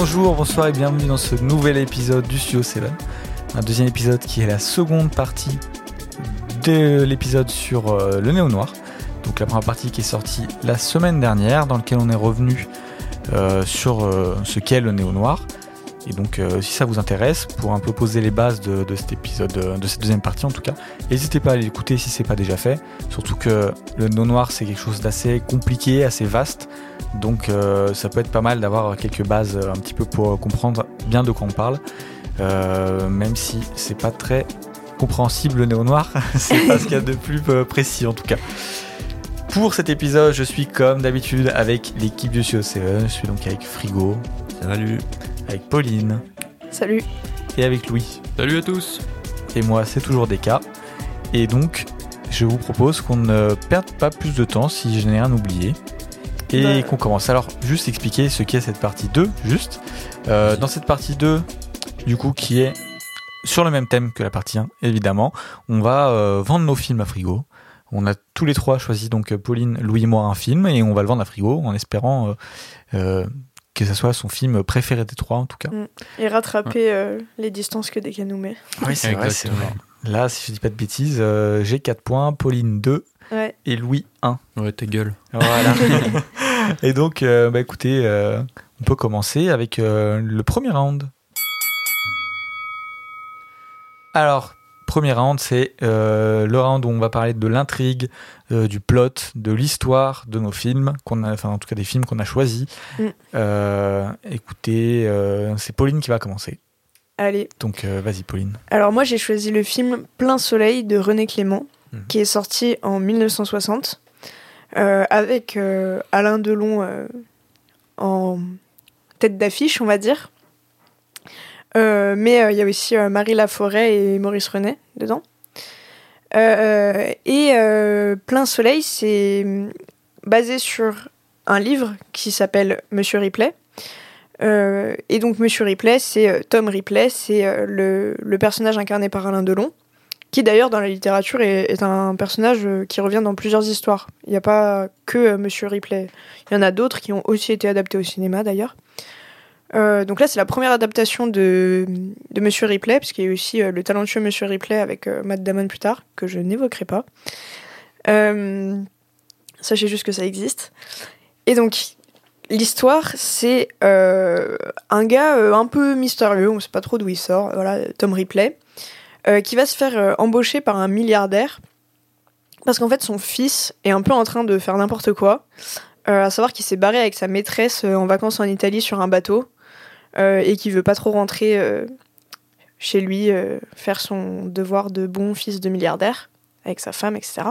Bonjour, bonsoir et bienvenue dans ce nouvel épisode du Studio 7. Un deuxième épisode qui est la seconde partie de l'épisode sur euh, le néo noir. Donc la première partie qui est sortie la semaine dernière, dans laquelle on est revenu euh, sur euh, ce qu'est le néo noir. Et donc, si ça vous intéresse, pour un peu poser les bases de, cet épisode, de cette deuxième partie en tout cas, n'hésitez pas à l'écouter si c'est pas déjà fait. Surtout que le no noir c'est quelque chose d'assez compliqué, assez vaste. Donc, euh, ça peut être pas mal d'avoir quelques bases euh, un petit peu pour comprendre bien de quoi on parle. Euh, même si c'est pas très compréhensible le néo noir, c'est pas ce qu'il y a de plus euh, précis en tout cas. Pour cet épisode, je suis comme d'habitude avec l'équipe du CO7. Je suis donc avec Frigo, Salut. avec Pauline Salut. et avec Louis. Salut à tous. Et moi, c'est toujours des cas. Et donc, je vous propose qu'on ne perde pas plus de temps si je n'ai rien oublié. Et Bah. qu'on commence. Alors, juste expliquer ce qu'est cette partie 2, juste. Euh, dans cette partie 2, du coup, qui est sur le même thème que la partie 1, évidemment, on va euh, vendre nos films à frigo. On a tous les trois choisi, donc Pauline, Louis et moi, un film, et on va le vendre à frigo en espérant euh, euh, que ce soit son film préféré des trois, en tout cas. Et rattraper euh, les distances que Deka nous met. Oui, c'est vrai, c'est vrai. Là, si je dis pas de bêtises, euh, j'ai 4 points, Pauline 2 Ouais. et Louis 1. Ouais, ta gueule. Voilà. et donc, euh, bah, écoutez, euh, on peut commencer avec euh, le premier round. Alors, premier round, c'est euh, le round où on va parler de l'intrigue, euh, du plot, de l'histoire de nos films, qu'on a, enfin en tout cas des films qu'on a choisis. Mm. Euh, écoutez, euh, c'est Pauline qui va commencer. Allez. Donc, euh, vas-y, Pauline. Alors moi j'ai choisi le film Plein Soleil de René Clément, Mhm. qui est sorti en 1960, euh, avec euh, Alain Delon euh, en tête d'affiche, on va dire. Mais il y a aussi Marie Laforêt et Maurice René dedans. Et Plein Soleil, c'est hum, basé sur un livre qui s'appelle Monsieur Ripley. Et donc Monsieur Ripley, c'est Tom Ripley, c'est le personnage incarné par Alain Delon, qui d'ailleurs dans la littérature est, un personnage euh, qui revient dans plusieurs histoires. Il n'y a pas que euh, Monsieur Ripley, il y en a d'autres qui ont aussi été adaptés au cinéma d'ailleurs. Euh, donc là, c'est la première adaptation de, Monsieur Ripley, puisqu'il y a aussi le talentueux Monsieur Ripley avec Matt Damon plus tard, que je n'évoquerai pas. Sachez juste que ça existe. Et donc, l'histoire, c'est un gars un peu mystérieux, on ne sait pas trop d'où il sort, voilà, Tom Ripley, euh, qui va se faire euh, embaucher par un milliardaire, parce qu'en fait, son fils est un peu en train de faire n'importe quoi, euh, à savoir qu'il s'est barré avec sa maîtresse en vacances en Italie sur un bateau, et qui veut pas trop rentrer chez lui, faire son devoir de bon fils de milliardaire, avec sa femme, etc.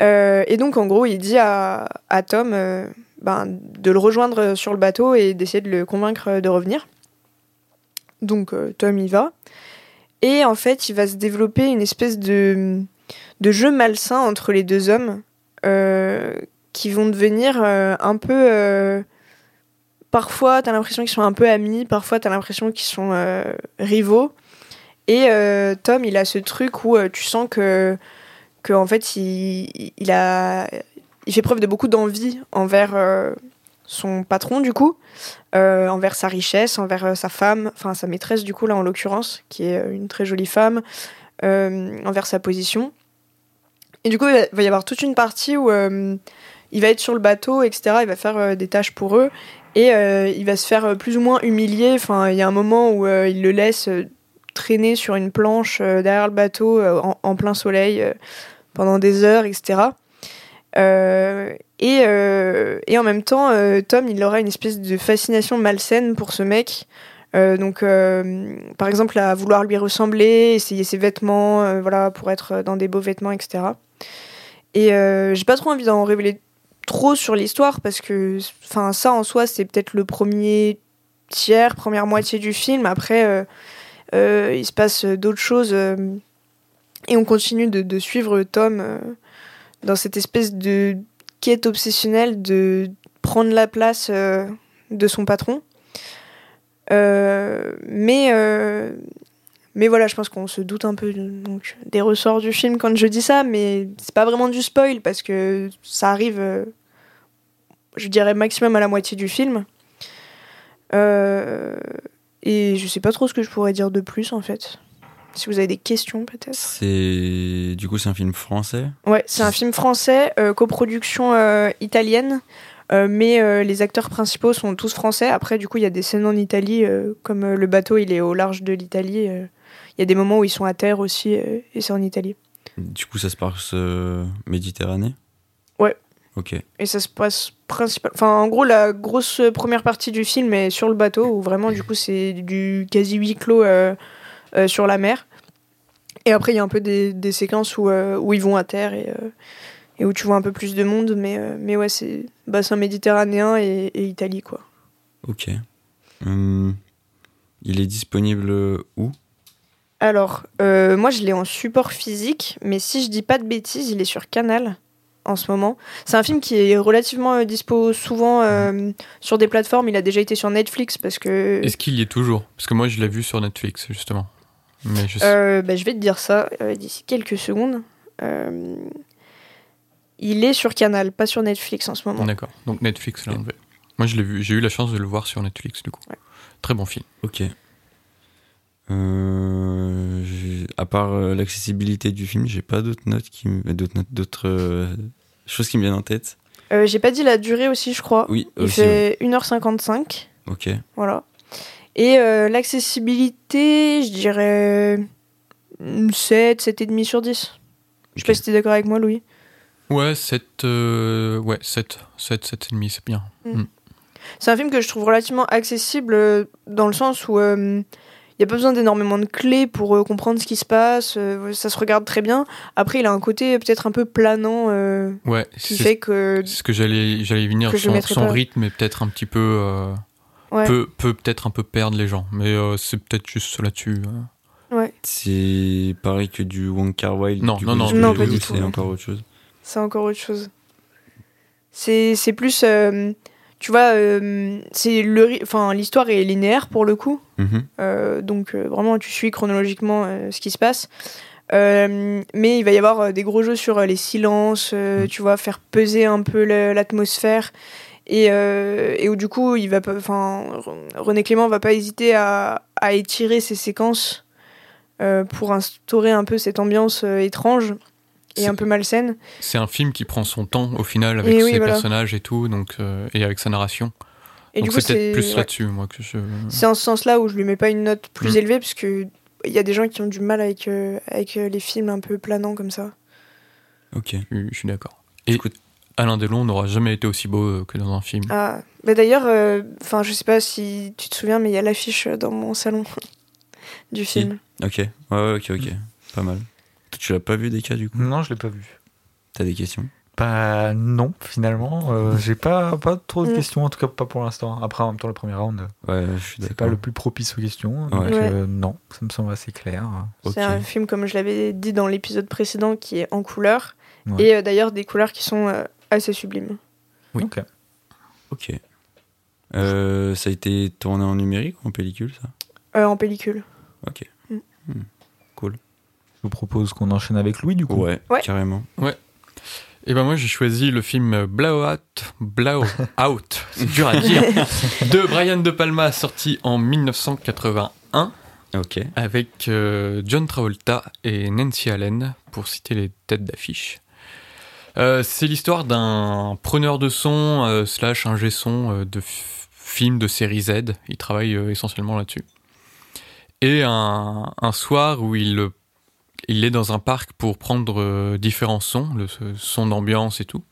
Et donc, en gros, il dit à, à Tom ben, de le rejoindre sur le bateau et d'essayer de le convaincre de revenir. Donc, Tom y va. Et en fait, il va se développer une espèce de, de jeu malsain entre les deux hommes euh, qui vont devenir euh, un peu. euh, parfois, t'as l'impression qu'ils sont un peu amis, parfois, t'as l'impression qu'ils sont euh, rivaux. Et Tom, il a ce truc où tu sens que, que en fait, il, il a, il fait preuve de beaucoup d'envie envers son patron, du coup, euh, envers sa richesse, envers euh, sa femme, enfin sa maîtresse, du coup, là, en l'occurrence, qui est euh, une très jolie femme, envers sa position. Et du coup, il va- y avoir toute une partie où il va être sur le bateau, etc. Il va faire des tâches pour eux. Et il va se faire plus ou moins humilier. Enfin, il y a un moment où il le laisse traîner sur une planche derrière le bateau en, plein soleil pendant des heures, etc. et, euh, et en même temps, euh, Tom, il aura une espèce de fascination malsaine pour ce mec. Euh, donc, par exemple, à vouloir lui ressembler, essayer ses vêtements, voilà, pour être dans des beaux vêtements, etc. Et j'ai pas trop envie d'en révéler trop sur l'histoire parce que, enfin, ça en soi, c'est peut-être le premier tiers, première moitié du film. Après, il se passe d'autres choses et on continue de, suivre Tom dans cette espèce de quête obsessionnelle de prendre la place euh, de son patron. Euh, mais, euh, mais voilà, je pense qu'on se doute un peu des ressorts du film quand je dis ça, mais c'est pas vraiment du spoil parce que ça arrive, je dirais, maximum à la moitié du film. Et je sais pas trop ce que je pourrais dire de plus en fait. Si vous avez des questions peut-être. C'est du coup c'est un film français? Ouais, c'est un film français, euh, coproduction euh, italienne, euh, mais les acteurs principaux sont tous français. Après, du coup, il y a des scènes en Italie, comme le bateau il est au large de l'Italie. Il y a des moments où ils sont à terre aussi, et c'est en Italie. Du coup ça se passe Méditerranée? Ouais. Ok. Et ça se passe principal. Enfin, en gros, la grosse première partie du film est sur le bateau, où vraiment, du coup, c'est du quasi huis clos sur la mer. Et après, il y a un peu des, des séquences où, euh, où ils vont à terre et, euh, et où tu vois un peu plus de monde. Mais, euh, mais ouais, c'est bassin méditerranéen et, et Italie, quoi. Ok. Hum, il est disponible où? Alors, euh, moi, je l'ai en support physique, mais si je dis pas de bêtises, il est sur Canal en ce moment. C'est un film qui est relativement euh, dispo souvent euh, sur des plateformes. Il a déjà été sur Netflix parce que. Est-ce qu'il y est toujours? Parce que moi, je l'ai vu sur Netflix, justement. Mais je. Euh, bah, je vais te dire ça euh, d'ici quelques secondes. Euh, il est sur Canal, pas sur Netflix en ce moment. D'accord. Donc Netflix l'a enlevé. Moi, je l'ai vu. J'ai eu la chance de le voir sur Netflix, du coup. Ouais. Très bon film. Ok. Euh, à part euh, l'accessibilité du film, j'ai pas d'autres notes qui, d'autres notes, d'autres euh, choses qui me viennent en tête. Euh, J'ai pas dit la durée aussi, je crois. Oui, Il aussi. ouais. fait 1h55. Ok. Voilà. Et euh, l'accessibilité, je dirais 7, 7,5 sur 10. Je sais pas si t'es d'accord avec moi, Louis. Ouais, 7. euh, Ouais, 7. 7, 7,5, c'est bien. C'est un film que je trouve relativement accessible euh, dans le sens où il n'y a pas besoin d'énormément de clés pour euh, comprendre ce qui se passe. euh, ça se regarde très bien. Après, il a un côté peut-être un peu planant euh, Ouais, qui fait que. c'est ce que j'allais j'allais venir. que Son, son rythme est peut-être un petit peu. Ouais. peut peut peut-être un peu perdre les gens. Mais euh, c'est peut-être juste là-dessus. euh. C'est pareil que du Wong Kar Wai. Non, du non, coup, non, du non, coup, pas du tout, C'est encore autre chose. C'est encore autre chose. C'est c'est plus. euh, tu vois, euh, c'est le enfin, l'histoire est linéaire pour le coup. Mhm. Euh, donc euh, vraiment tu suis chronologiquement euh, ce qui se passe. Euh, mais il va y avoir des gros jeux sur les silences, euh, Mm. tu vois, faire peser un peu l'atmosphère. Et, euh, et où du coup, il va pas, enfin, René Clément va pas hésiter à, à étirer ses séquences euh, pour instaurer un peu cette ambiance euh, étrange et un peu malsaine. C'est un film qui prend son temps au final avec Et oui, ses voilà. personnages et tout, donc euh, et avec sa narration. Et donc du coup, c'est peut-être plus ouais. là-dessus moi que je. C'est en ce sens-là où je lui mets pas une note plus Mm. élevée, parce que il y a des gens qui ont du mal avec, euh, avec les films un peu planants comme ça. Ok. Je, je suis d'accord. Et coup- Alain Delon n'aura jamais été aussi beau euh, que dans un film. Ah, bah d'ailleurs, enfin, je sais pas si tu te souviens, mais il y a l'affiche euh, dans mon salon du Si. film. Ok. Ouais, ouais, ok, ok. Pas mal. Tu l'as pas vu des cas du coup? Non, je l'ai pas vu. T'as des questions? Bah non, finalement. euh, J'ai pas, pas trop de Mm. questions, en tout cas pas pour l'instant. Après, en même temps, le premier round, Ouais, je suis c'est pas le plus propice aux questions. Donc Ouais. euh, non, ça me semble assez clair. C'est un film, comme je l'avais dit dans l'épisode précédent, qui est en couleur. Ouais. Et euh, d'ailleurs, des couleurs qui sont euh, assez sublimes. Oui. Ok. Ok. Euh, ça a été tourné en numérique ou en pellicule, ça? Euh, en pellicule. Ok. Mm. Hmm. Cool. Je vous propose qu'on enchaîne avec Louis, du coup. Ouais, Ouais. carrément. Et ben moi j'ai choisi le film Blowout, Blowout, c'est dur à dire, de Brian De Palma sorti en 1981 Ok. avec euh, John Travolta et Nancy Allen pour citer les têtes d'affiche. Euh, c'est l'histoire d'un preneur de son euh, slash ingé son euh, de films de série Z. Il travaille euh, essentiellement là-dessus. Et un, un soir où il, il est dans un parc pour prendre différents sons, le son d'ambiance et tout,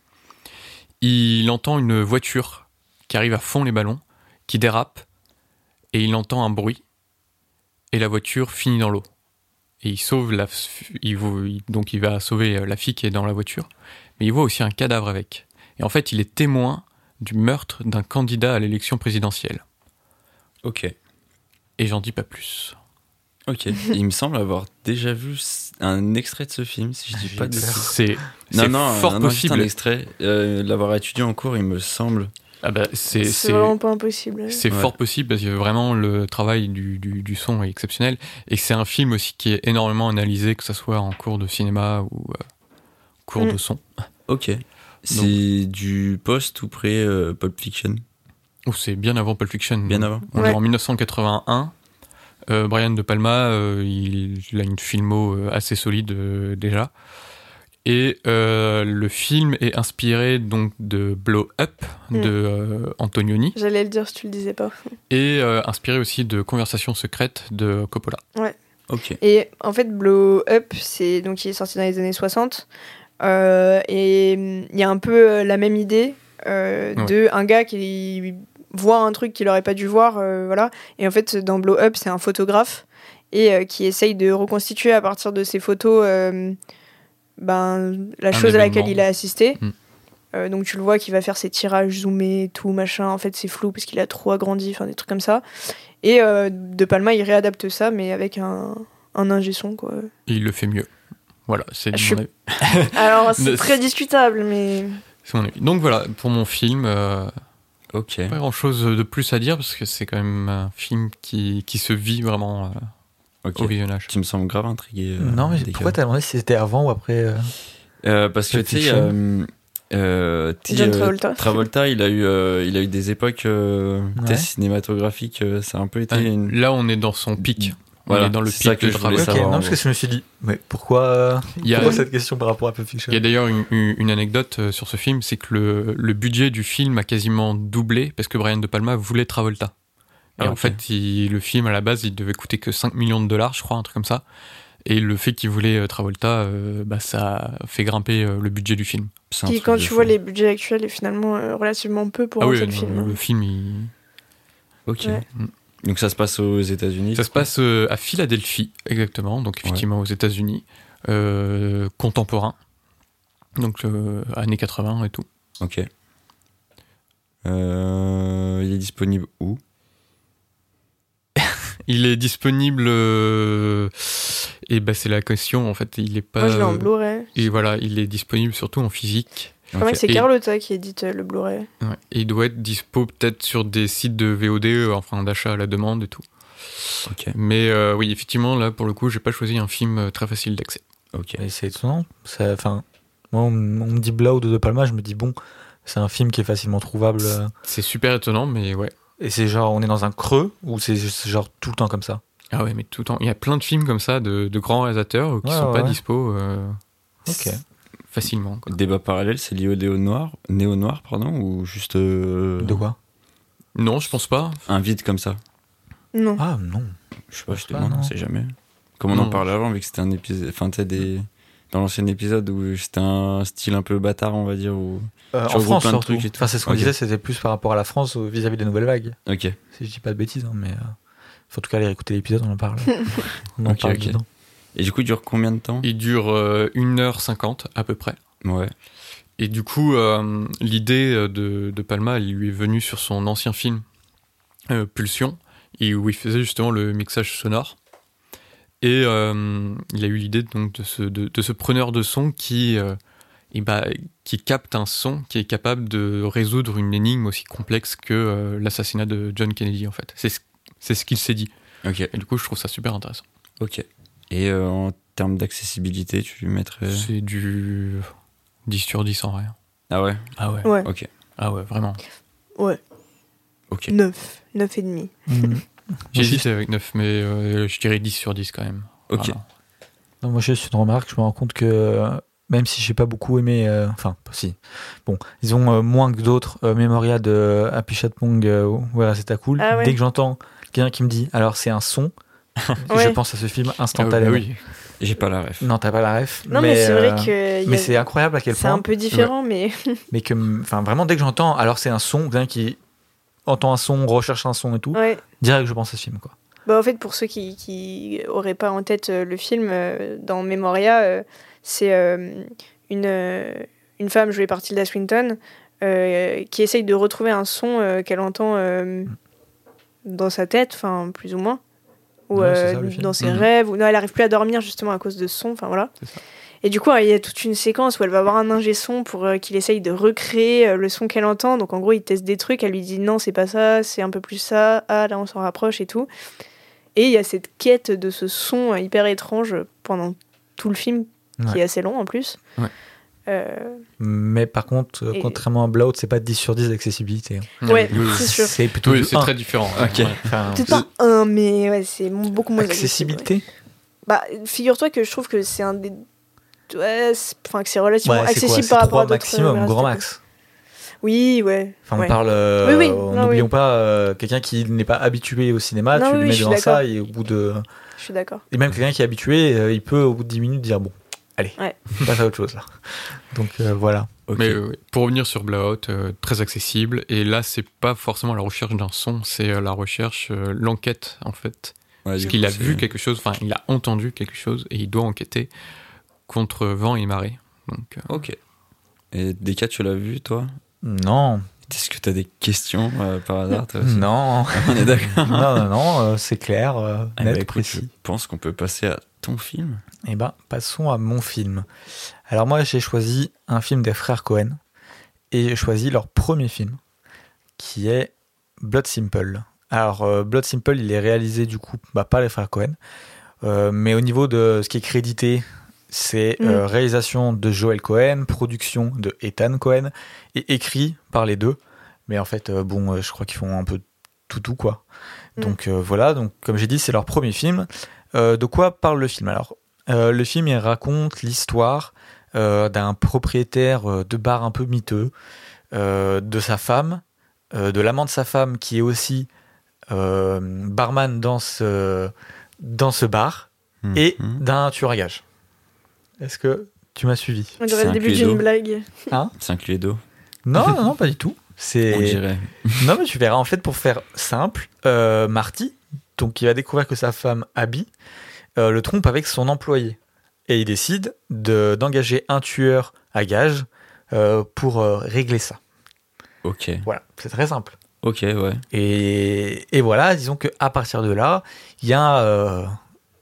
il entend une voiture qui arrive à fond les ballons, qui dérape, et il entend un bruit, et la voiture finit dans l'eau. Et il sauve la, il, donc il va sauver la fille qui est dans la voiture, mais il voit aussi un cadavre avec. Et en fait, il est témoin du meurtre d'un candidat à l'élection présidentielle. Ok. Et j'en dis pas plus. Ok. il me semble avoir déjà vu un extrait de ce film, si je dis pas de. C'est Non, c'est non, fort non, possible. un extrait. Euh, L'avoir étudié en cours, il me semble. Ah bah, c'est C'est c'est- vraiment pas impossible. C'est Ouais. fort possible parce que vraiment le travail du, du, du son est exceptionnel et c'est un film aussi qui est énormément analysé, que ce soit en cours de cinéma ou euh, cours Mm. de son. Ok. C'est du post ou pré euh, Pulp Fiction? Oh, c'est bien avant Pulp Fiction. Bien avant. On Ouais. est en 1981. Euh, Brian De Palma, euh, il, il a une filmo euh, assez solide euh, déjà. Et euh, le film est inspiré donc de Blow Up Mm. de euh, Antonioni J'allais le dire si tu le disais pas. et euh, inspiré aussi de Conversations secrètes de Coppola. Ok. Et en fait, Blow Up, c'est donc il est sorti dans les années 60. Euh, et hum, il y a un peu euh, la même idée euh, Ouais. de un gars qui voit un truc qu'il aurait pas dû voir, voilà. Et en fait, dans Blow Up, c'est un photographe et qui essaye de reconstituer à partir de ses photos ben, la Un chose à laquelle il a assisté. Mm. Euh, donc tu le vois qui va faire ses tirages zoomés, tout machin. En fait, c'est flou parce qu'il a trop agrandi, enfin des trucs comme ça. Et euh, De Palma, il réadapte ça, mais avec un, un ingé son, quoi. Et il le fait mieux. Voilà, c'est Je mon, suis- avis. Alors, c'est très discutable, mais. C'est mon avis. Donc voilà, pour mon film, euh, Ok. pas grand chose de plus à dire parce que c'est quand même un film qui, qui se vit vraiment euh, Ok. au visionnage. Tu me sembles grave intrigué. euh, non, mais pourquoi t'as demandé si c'était avant ou après euh, Euh, Parce que tu sais, euh, John euh, Travolta. Travolta, il a eu, euh, il a eu des époques euh, Ouais. cinématographiques. euh, ça a un peu été. Ah, une- Là, on est dans son pic. On Voilà, est dans le c'est ça pic que de je voulais Travolta. Ok, savoir, non, parce que je me suis dit, mais pourquoi, Il y a- pourquoi cette question par rapport à Pulp Fiction? Il y a d'ailleurs une, anecdote euh, sur ce film, c'est que le, le budget du film a quasiment doublé parce que Brian De Palma voulait Travolta. Et Ah, en fait, il- le film à la base, il devait coûter que 5 millions de dollars, je crois, un truc comme ça. Et le fait qu'il voulait euh, Travolta, euh, bah, ça fait grimper euh, le budget du film. Qui, quand tu fou. vois les budgets actuels, est finalement euh, relativement peu pour ah un oui, seul non, film. le film, il... Ok. Ouais. Donc ça se passe aux États-Unis. ça se passe euh, à Philadelphie, exactement, donc effectivement aux États-Unis, euh, contemporain, donc euh, années 80 et tout. Ok. Euh, il est disponible où? Il est disponible. euh, et bah, c'est la question en fait. Il est pas. Moi, je l'ai en Blu-ray. Et voilà, il est disponible surtout en physique. Je crois que c'est Et- Carlotta qui édite euh, le Blu-ray. Ouais. Et il doit être dispo peut-être sur des sites de VOD, euh, enfin d'achat à la demande et tout. Mais euh, oui, effectivement, là pour le coup, j'ai pas choisi un film euh, très facile d'accès. Ok. C'est étonnant. Enfin, moi, on, me dit Blow de De Palma, je me dis bon, c'est un film qui est facilement trouvable. euh, C'est super étonnant, mais ouais. Et c'est genre, on est dans un creux ou c'est juste genre tout le temps comme ça? Ah ouais, mais tout le temps. Il y a plein de films comme ça de, de grands réalisateurs euh, qui Ouais, sont ouais. pas dispo euh, Ok. Facilement. quoi. Débat parallèle, c'est lié au néo noir, néo noir, pardon, ou juste euh, De quoi? Non, je pense pas. un vide comme ça? Non. Ah non. Je sais pas, je te demande, on sait jamais. Comme on en parlait avant, vu que c'était un épisode, enfin, tu sais, des dans l'ancien épisode où c'était un style un peu bâtard, on va dire. Ou... Euh, Tu en France plein de surtout. trucs et tout. Enfin, c'est ce qu'on disait, c'était plus par rapport à la France vis-à-vis des nouvelles vagues. Ok. Si je dis pas de bêtises, hein, mais euh, faut en tout cas aller écouter l'épisode, on en parle. on en parle ok. dedans. Et du coup, il dure combien de temps? Il dure euh, 1h50 à peu près. Ouais. Et du coup, euh, l'idée euh, de, de Palma, elle lui est venue sur son ancien film euh, Pulsion, et où il faisait justement le mixage sonore. Et euh, il a eu l'idée donc de ce, de, de ce preneur de son qui, euh, eh ben, qui capte un son qui est capable de résoudre une énigme aussi complexe que euh, l'assassinat de John Kennedy en fait. C'est ce, ce qu'il s'est dit. Ok. Et du coup, je trouve ça super intéressant. Ok. Et euh, en termes d'accessibilité, tu lui mettrais? C'est du 10 sur 10 en rien. Ah ouais? Ah ouais. Ouais. Ok. Ah ouais, vraiment. Ouais. Ok. 9. 9 et demi. Mm. J'hésitais avec 9, mais euh, je dirais 10 sur 10 quand même. Ok. Vraiment. Non, moi, j'ai juste une remarque. Je me rends compte que euh, même si j'ai pas beaucoup aimé, euh, enfin, si, bon, ils ont euh, moins que d'autres euh, Memoria de euh, Happy Chat Pong, euh, ouais, c'était cool. Ah ouais. Dès que j'entends quelqu'un qui me dit, alors c'est un son, je pense à ce film Ah oui, instantanément. bah oui. J'ai pas la ref. Non, t'as pas la ref. Non, mais, c'est euh, vrai que. y a- Mais c'est incroyable à quel C'est point. un peu différent, mais. Mais que, enfin, vraiment, dès que j'entends, alors c'est un son, quelqu'un qui entend un son, recherche un son et tout, ouais. direct je pense à ce film, quoi. Bah, en fait, pour ceux qui, qui auraient pas en tête euh, le film, euh, dans Memoria, euh, c'est euh, une, euh, une femme jouée par Tilda Swinton euh, qui essaye de retrouver un son euh, qu'elle entend euh, dans sa tête, enfin, plus ou moins. Ou Ouais, euh, ça, dans ses Mhm. rêves. Ou non, elle arrive plus à dormir justement à cause de son, enfin voilà. Ça. Et du coup, il y a toute une séquence où elle va avoir un ingé son pour euh, qu'il essaye de recréer euh, le son qu'elle entend. Donc en gros, il teste des trucs, elle lui dit non, c'est pas ça, c'est un peu plus ça, ah là on s'en rapproche et tout. Et il y a cette quête de ce son hyper étrange pendant tout le film, qui est assez long en plus. Ouais. Euh, Mais par contre, euh, Et- contrairement à Blowout, c'est pas 10 sur 10 d'accessibilité. Ouais, Oui, c'est sûr. C'est plutôt Oui, c'est 1. très différent. Ok. Ouais. Enfin, Peut-être pas un, mais ouais, c'est beaucoup moins ouais. accessibilité Bah, figure-toi que je trouve que c'est un des. Enfin, que c'est relativement accessible par rapport à d'autres. maximum, euh, grand max. Oui, ouais. Enfin, on ouais. parle. euh, Oui, oui, non, N'oublions oui. pas euh, quelqu'un qui n'est pas habitué au cinéma, Non, tu oui, lui mets devant ça et au bout de. Je suis d'accord. Et même quelqu'un qui est habitué, euh, il peut au bout de 10 minutes dire bon, allez, Ouais. on passe à autre chose là. Donc euh, voilà. Mais euh, pour revenir sur Blowout, euh, très accessible. Et là, c'est pas forcément la recherche d'un son, c'est la recherche, euh, l'enquête en fait. Ouais, Parce qu'il a vu quelque chose, enfin, il a entendu quelque chose et il doit enquêter contre vent et marée. Donc, euh, Ok. Et Deka, tu l'as vu, toi? Non, Est-ce que tu as des questions euh, par hasard toi aussi? Non, On est d'accord. non, non, non, euh, c'est clair, euh, Eh net, ben, écoute, je précis. pense qu'on peut passer à ton film. Eh ben, passons à mon film. Alors moi, j'ai choisi un film des frères Cohen et j'ai choisi leur premier film, qui est Blood Simple. Alors euh, Blood Simple, il est réalisé du coup bah, par les frères Cohen, Euh, mais au niveau de ce qui est crédité, c'est euh, réalisation de Joel Cohen, production de Ethan Cohen et écrit par les deux. Mais en fait, euh, bon, euh, je crois qu'ils font un peu tout tout quoi. Mm. Donc euh, voilà, donc comme j'ai dit, c'est leur premier film. Euh, de quoi parle le film? Alors, euh, le film il raconte l'histoire euh, d'un propriétaire de bar un peu miteux, euh, de sa femme, euh, de l'amant de sa femme qui est aussi euh, barman dans ce, dans ce bar, et Mhm. d'un tueur à gages. Est-ce que tu m'as suivi? On dirait le début un d'une blague. C'est un Cluedo, Non, non, non, pas du tout. on C'est dirait. non, mais tu verras. En fait, pour faire simple, euh, Marty, donc il va découvrir que sa femme Abby euh, le trompe avec son employé, et il décide de d'engager un tueur à gages euh, pour euh, régler ça. Ok. Voilà, c'est très simple. Ok, ouais. Et, et voilà, disons que à partir de là, il y a euh,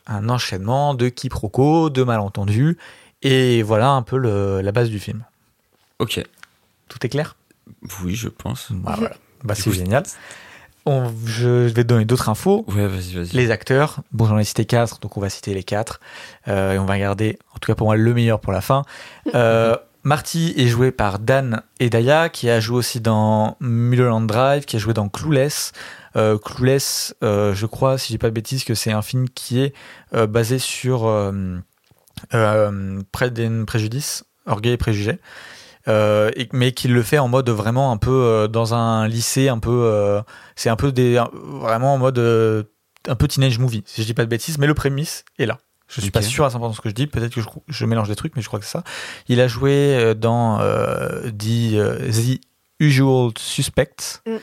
un enchaînement de quiproquos, de malentendus, et voilà un peu le- la base du film. Ok. Tout est clair? Oui, je pense. Bah, voilà. Bah, c'est génial. On- je vais te donner d'autres infos. Ouais, vas-y, vas-y. Les acteurs, bon j'en ai cité quatre, donc on va citer les quatre. Euh, et on va garder, en tout cas pour moi, le meilleur pour la fin. Euh, Marty est joué par Dan Edaya, qui a joué aussi dans Mulholland Drive, qui a joué dans Clueless. Euh, Clueless, euh, je crois, si j'ai pas de bêtises, que c'est un film qui est euh, basé sur euh, euh, Pride and Prejudice, Orgueil et Préjugés. Euh, et- mais qu'il le fait en mode vraiment un peu euh, dans un lycée, un peu, euh, c'est un peu des, un- vraiment en mode euh, un peu teenage movie, si je dis pas de bêtises, mais le prémisse est là. Je suis pas sûr à 100% de ce que je dis, peut-être que je, je mélange des trucs, mais je crois que c'est ça. Il a joué dans euh, The, The Usual Suspects. Mm.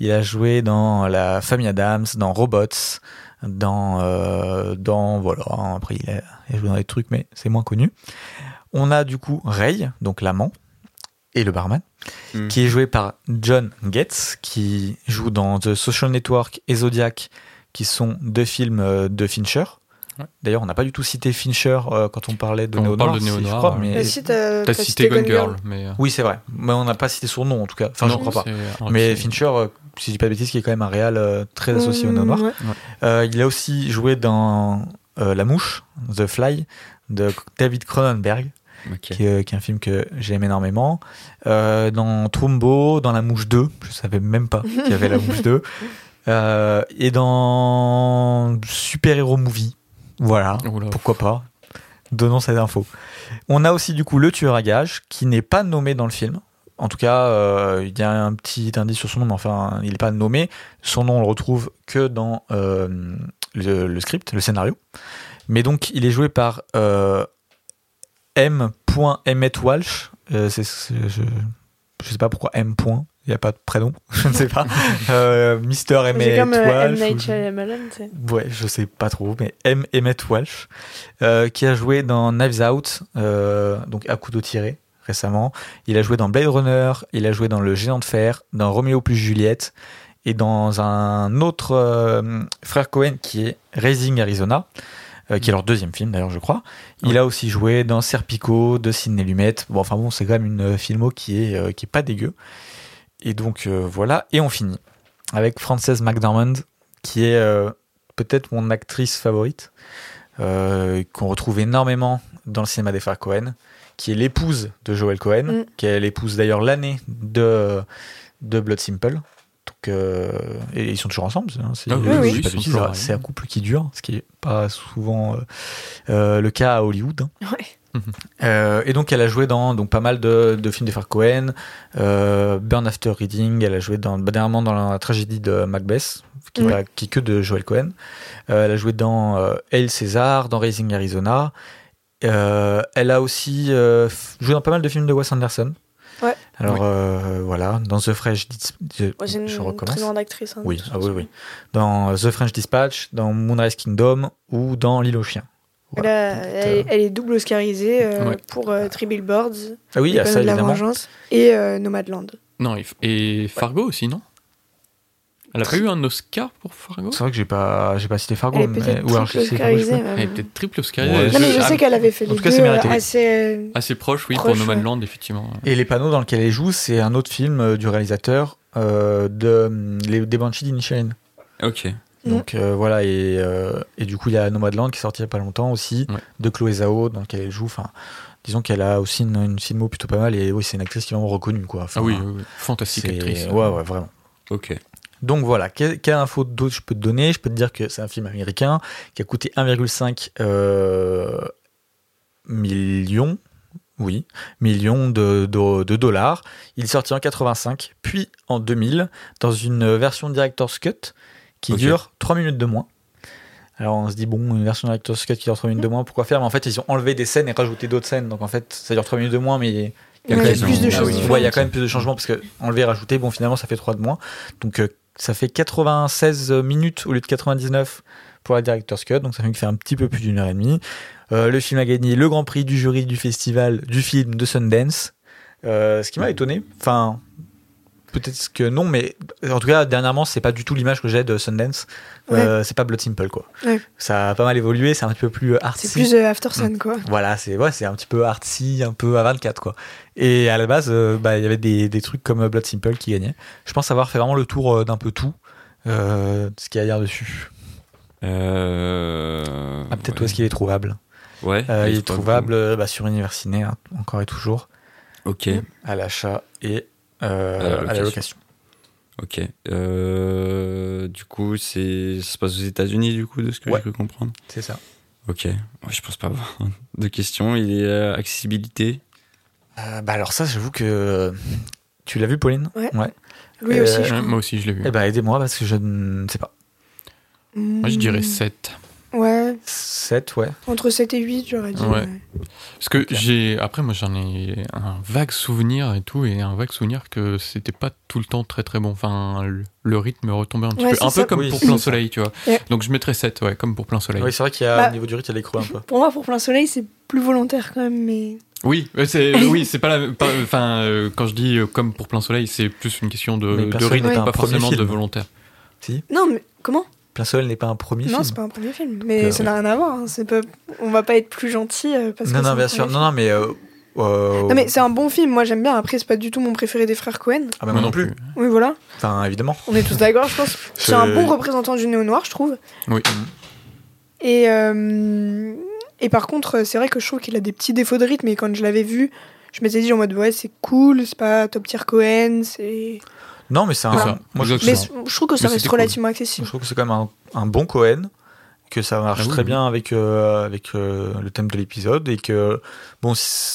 Il a joué dans La Famille Adams, dans Robots, dans, euh, dans voilà. Après, il a, il a joué dans des trucs, mais c'est moins connu. On a du coup Ray, donc l'amant, et le barman Mhm. qui est joué par John Getz, qui joue dans The Social Network et Zodiac, qui sont deux films euh, de Fincher. Ouais. D'ailleurs, on n'a pas du tout cité Fincher euh, quand on parlait de parle Noir, si, je Noir, crois, euh, mais... Mais si t'as T'as t'as cité Gone Girl, mais. euh, Oui, c'est vrai. Mais on n'a pas cité son nom, en tout cas. Enfin, je non, ne crois pas. Mais Fincher, euh, si je dis pas de bêtises, qui est quand même un réal euh, très associé au Noir. Mmh, ouais. Euh, il a aussi joué dans euh, La Mouche, The Fly, de David Cronenberg. Qui, est, qui est un film que j'aime énormément. Euh, dans Trumbo, dans La Mouche 2, je savais même pas qu'il y avait La Mouche 2. Euh, et dans Super Hero Movie. Voilà, Oula. pourquoi pas. Donnons cette info. On a aussi du coup le tueur à gages qui n'est pas nommé dans le film. En tout cas, euh, il y a un petit indice sur son nom, mais enfin, il n'est pas nommé. Son nom, on le retrouve que dans euh, le, le script, le scénario. Mais donc, il est joué par euh, M. Emmett Walsh. Euh, c'est, je ne sais pas pourquoi M. Il n'y a pas de prénom, je ne sais pas. Euh, Mister Emmett comme euh, M. Walsh. Night ou-. Ouais, je sais pas trop, mais M. Emmett Walsh, euh, qui a joué dans Knives Out, euh, donc à couteau tiré récemment. Il a joué dans Blade Runner, il a joué dans Le Géant de Fer, dans Roméo plus Juliette, et dans un autre frère Cohen qui est Raising Arizona, euh, qui est leur deuxième film d'ailleurs, je crois. Il a aussi joué dans Serpico de Sidney Lumet. Bon, enfin bon, c'est quand même une filmo qui est, euh, qui est pas dégueu. Et donc euh, voilà, et on finit avec Frances McDormand, qui est euh, peut-être mon actrice favorite, euh, qu'on retrouve énormément dans le cinéma des frères Cohen, qui est l'épouse de Joel Cohen, Mm. qui est l'épouse d'ailleurs l'année de, de Blood Simple. Euh, et ils sont toujours ensemble. hein, c'est Ah oui, oui, un couple qui dure, ce qui est pas souvent euh, euh, le cas à Hollywood. hein. Ouais. Euh, et donc elle a joué dans donc pas mal de, de films des frères Cohen, euh, Burn After Reading, elle a joué dans, bah, dernièrement dans la tragédie de Macbeth, qui, est pas- qui est que de Joel Cohen. Euh, elle a joué dans euh, Hail César, dans Raising Arizona. Euh, elle a aussi euh, joué dans pas mal de films de Wes Anderson. Alors Oui. euh, voilà, dans The French Dis- je, Moi, c'est une je très recommence. grande actrice. hein, Oui, ah oui, façon. oui. Dans The French Dispatch, dans Moonrise Kingdom ou dans L'île aux chiens. Elle, Voilà. a- Donc, elle, euh, elle est double oscarisée euh, Ouais. pour euh, Three Billboards, Ah oui, il y a Les ça Planètes de la évidemment. Vengeance et euh, Nomadland. Non, et Fargo aussi, non? Elle a pas eu un Oscar pour Fargo? C'est vrai que j'ai pas, j'ai pas cité Fargo. Elle est mais- peut-être ou alors je triple oscarisée. Elle est peut-être triple Oscarisée. Ouais. Non, mais je ah, sais qu'elle avait fait en les tout cas, deux assez. euh, Assez proche, oui, Proche, pour Nomadland, effectivement. Et les panneaux dans lesquels elle joue, c'est un autre film euh, du réalisateur euh, de hum, les, des Banshees d'Inisherin. Ok. Donc euh, voilà, et, euh, et du coup il y a Nomadland qui est sorti il y a pas longtemps aussi, Ouais. de Chloé Zhao, dans lequel elle joue. Enfin, disons qu'elle a aussi une, une filmo plutôt pas mal, et oui, c'est une actrice qui est vraiment reconnue. Quoi. Enfin, Ah oui, oui, oui. fantastique c'est- actrice. Ouais, ouais, vraiment. Ok. Donc voilà, quelle, quelle info d'autre je peux te donner? Je peux te dire que c'est un film américain qui a coûté 1,5 euh, million, oui, millions de, de- de dollars. Il est sorti en 85, puis en 2000, dans une version Director's Cut qui dure 3 minutes de moins. Alors on se dit, bon, une version Director's Cut qui dure 3 minutes de moins, pourquoi faire? Mais en fait, ils ont enlevé des scènes et rajouté d'autres scènes. Donc en fait, ça dure 3 minutes de moins, mais il y a Ouais, quand même plus de Ah oui. Ouais, il y a quand même plus de changements parce que enlever et rajouter, bon, finalement, ça fait 3 de moins. Donc, euh, ça fait 96 minutes au lieu de 99 pour la Director's Cut. Donc, ça fait un petit peu plus d'une heure et demie. Euh, le film a gagné le grand prix du jury du festival du film de Sundance. Euh, ce qui m'a étonné. Enfin, peut-être que non, mais en tout cas, dernièrement, c'est pas du tout l'image que j'ai de Sundance. Euh, c'est pas Blood Simple, quoi. Ouais. Ça a pas mal évolué, c'est un petit peu plus artsy. C'est plus euh, After Sun, quoi. Voilà, c'est ouais, c'est un petit peu artsy, un peu à 24 quoi. Et à la base, euh, bah, il y avait des, des trucs comme Blood Simple qui gagnaient. Je pense avoir fait vraiment le tour euh, d'un peu tout, euh, de ce qu'il y a à dire dessus. Euh... Ah, peut-être où ouais. est-ce qu'il est trouvable. Ouais. Euh, il est trouvable euh, bah, sur Universiné, hein, encore et toujours, Ok. à l'achat et euh, À la location. Ok. Euh, du coup, c'est ça se passe aux États-Unis, du coup, de ce que Ouais. j'ai cru comprendre. C'est ça. Ok. Ouais, je pense pas avoir de questions. Il est euh, accessibilité? Euh, bah alors ça, j'avoue que tu l'as vu, Pauline? Ouais. Ouais. Lui Euh, aussi, je Ouais, crois. moi aussi, je l'ai vu. Eh ben aidez-moi parce que je ne sais pas. Moi, je dirais Hmm. 7. Ouais, 7, ouais. entre 7 et 8, j'aurais dit. Ouais. ouais. Parce que j'ai. Après, moi, j'en ai un vague souvenir et tout, et un vague souvenir que c'était pas tout le temps très très bon. Enfin, le, rythme retombait un petit Ouais, peu. Un peu comme Oui, pour Plein ça. Soleil, tu vois. Donc, je mettrais 7, ouais, comme pour Plein Soleil. Oui, c'est vrai qu'il y a Bah, au niveau du rythme, il y a des creux un peu. Pour moi, pour plein soleil, c'est plus volontaire quand même, mais. Oui, mais c'est oui, c'est pas la pas- enfin euh, quand je dis euh, comme pour plein soleil, c'est plus une question de, de rythme, pas forcément de volontaire. Non, mais comment? Plein Soleil n'est pas un premier Non, film. c'est pas un premier film. Mais ça n'a rien à voir. hein. C'est pas... On va pas être plus gentil euh, parce que. non, non, bien sûr. film. Non, non, mais. euh, euh, Non, mais c'est un bon film. Moi, j'aime bien. Après, c'est pas du tout mon préféré des frères Cohen. Ah, bah, moi non plus. Oui, voilà. Enfin, évidemment. On est tous d'accord, je pense. C'est un bon représentant du néo-noir, je trouve. Oui. Et, euh, et par contre, c'est vrai que je trouve qu'il a des petits défauts de rythme. Et quand je l'avais vu, je m'étais dit en mode ouais, c'est cool, c'est pas top tier Cohen, c'est. Non, mais c'est un. C'est ça. Moi, je, Mais je trouve que ça Mais reste cool. relativement je accessible. trouve que c'est quand même un, un bon Cohen, que ça marche Ah oui, très oui. bien avec, euh, avec euh, le thème de l'épisode et que, bon,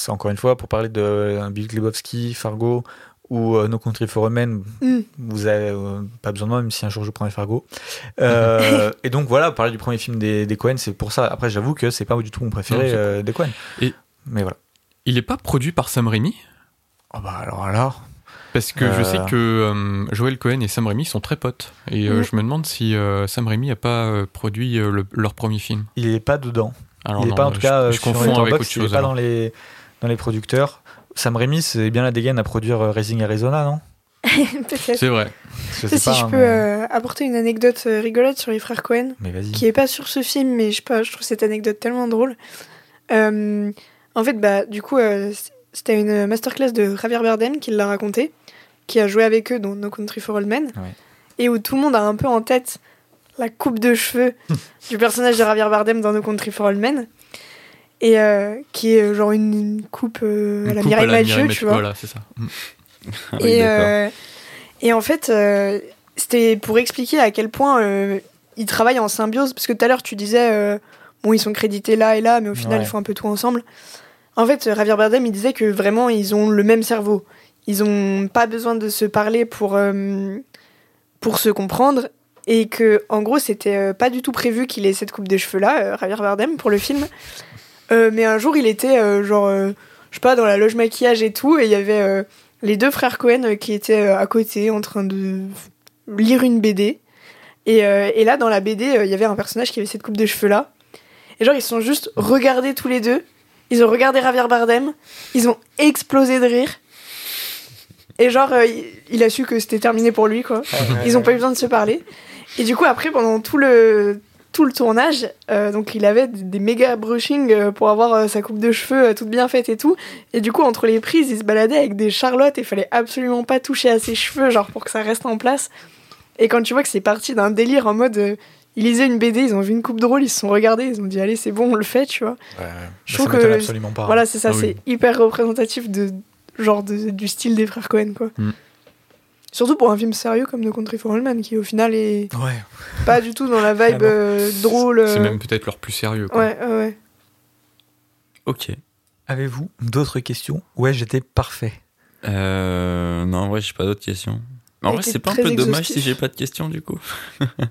encore une fois, pour parler de euh, Bill Glebowski, Fargo ou euh, No Country for Men, Mm. vous avez euh, pas besoin de moi, même si un jour je prends Fargo. Euh, et donc voilà, parler du premier film des, des Cohen, c'est pour ça. Après, j'avoue que c'est pas du tout mon préféré Non, euh, des Cohen. Et- Mais voilà. Il est pas produit par Sam Raimi? Oh bah alors alors. Parce que je Euh. sais que euh, Joel Cohen et Sam Raimi sont très potes et euh, je me demande si euh, Sam Raimi a pas euh, produit euh, le- leur premier film. Il est pas dedans. Alors il est non, pas en tout je, cas euh, je sur confonds avec autre il est chose. pas dans les dans les producteurs. Sam Raimi, c'est bien la dégaine à produire euh, Raising Arizona, non? Peut-être. C'est vrai. Je Si sais pas, je hein, peux mais... euh, apporter une anecdote euh, rigolote sur les frères Cohen, qui est pas sur ce film, mais je sais pas, je trouve cette anecdote tellement drôle. Euh, en fait, bah, du coup, euh, c'était une masterclass de Javier Bardem qui l'a raconté, qui a joué avec eux dans No Country for All Men, Ouais. et où tout le monde a un peu en tête la coupe de cheveux du personnage de Javier Bardem dans No Country for All Men. et euh, qui est euh, genre une, une coupe euh, à Une la coupe Mireille à la Mathieu, Mireille tu vois. Voilà, c'est ça. Mm. Ah oui, et, d'accord. euh, et en fait, euh, c'était pour expliquer à quel point euh, ils travaillent en symbiose. Parce que tout à l'heure, tu disais, euh, bon, ils sont crédités là et là, mais au final, Ouais. ils font un peu tout ensemble. En fait, Javier Bardem, il disait que vraiment, ils ont le même cerveau. Ils ont pas besoin de se parler pour, euh, pour se comprendre. Et que, en gros, c'était euh, pas du tout prévu qu'il ait cette coupe de cheveux-là, euh, Javier Bardem, pour le film. Mais un jour, il était genre, je sais pas, dans la loge maquillage et tout, et il y avait les deux frères Cohen qui étaient à côté en train de lire une BD. Et, et là, dans la BD, il y avait un personnage qui avait cette coupe de cheveux-là. Et genre, ils se sont juste regardés tous les deux. Ils ont regardé Javier Bardem. Ils ont explosé de rire. Et genre, euh, il, a su que c'était terminé pour lui, quoi. Ils ont pas eu besoin de se parler. Et du coup, après, pendant tout le, tout le tournage, euh, donc il avait des, des méga brushings euh, pour avoir euh, sa coupe de cheveux toute bien faite et tout. Et du coup, entre les prises, il se baladait avec des charlottes et il fallait absolument pas toucher à ses cheveux, genre pour que ça reste en place. Et quand tu vois que c'est parti d'un délire en mode. ils lisaient une BD, ils ont vu une coupe drôle, ils se sont regardés, ils ont dit allez c'est bon on le fait tu vois. Ouais, Je trouve que- absolument pas. Voilà c'est ça, Ah oui. c'est hyper représentatif de genre de- du style des frères Cohen quoi. Mm. Surtout pour un film sérieux comme No Country for Old Men qui au final est Ouais. pas du tout dans la vibe euh, drôle. C'est euh, même peut-être leur plus sérieux. Quoi. Ouais, ouais. Ok. Avez-vous d'autres questions? Ouais, j'étais parfait. Euh, non, en vrai, j'ai pas d'autres questions. En vrai, c'est pas un peu dommage si j'ai pas de questions du coup.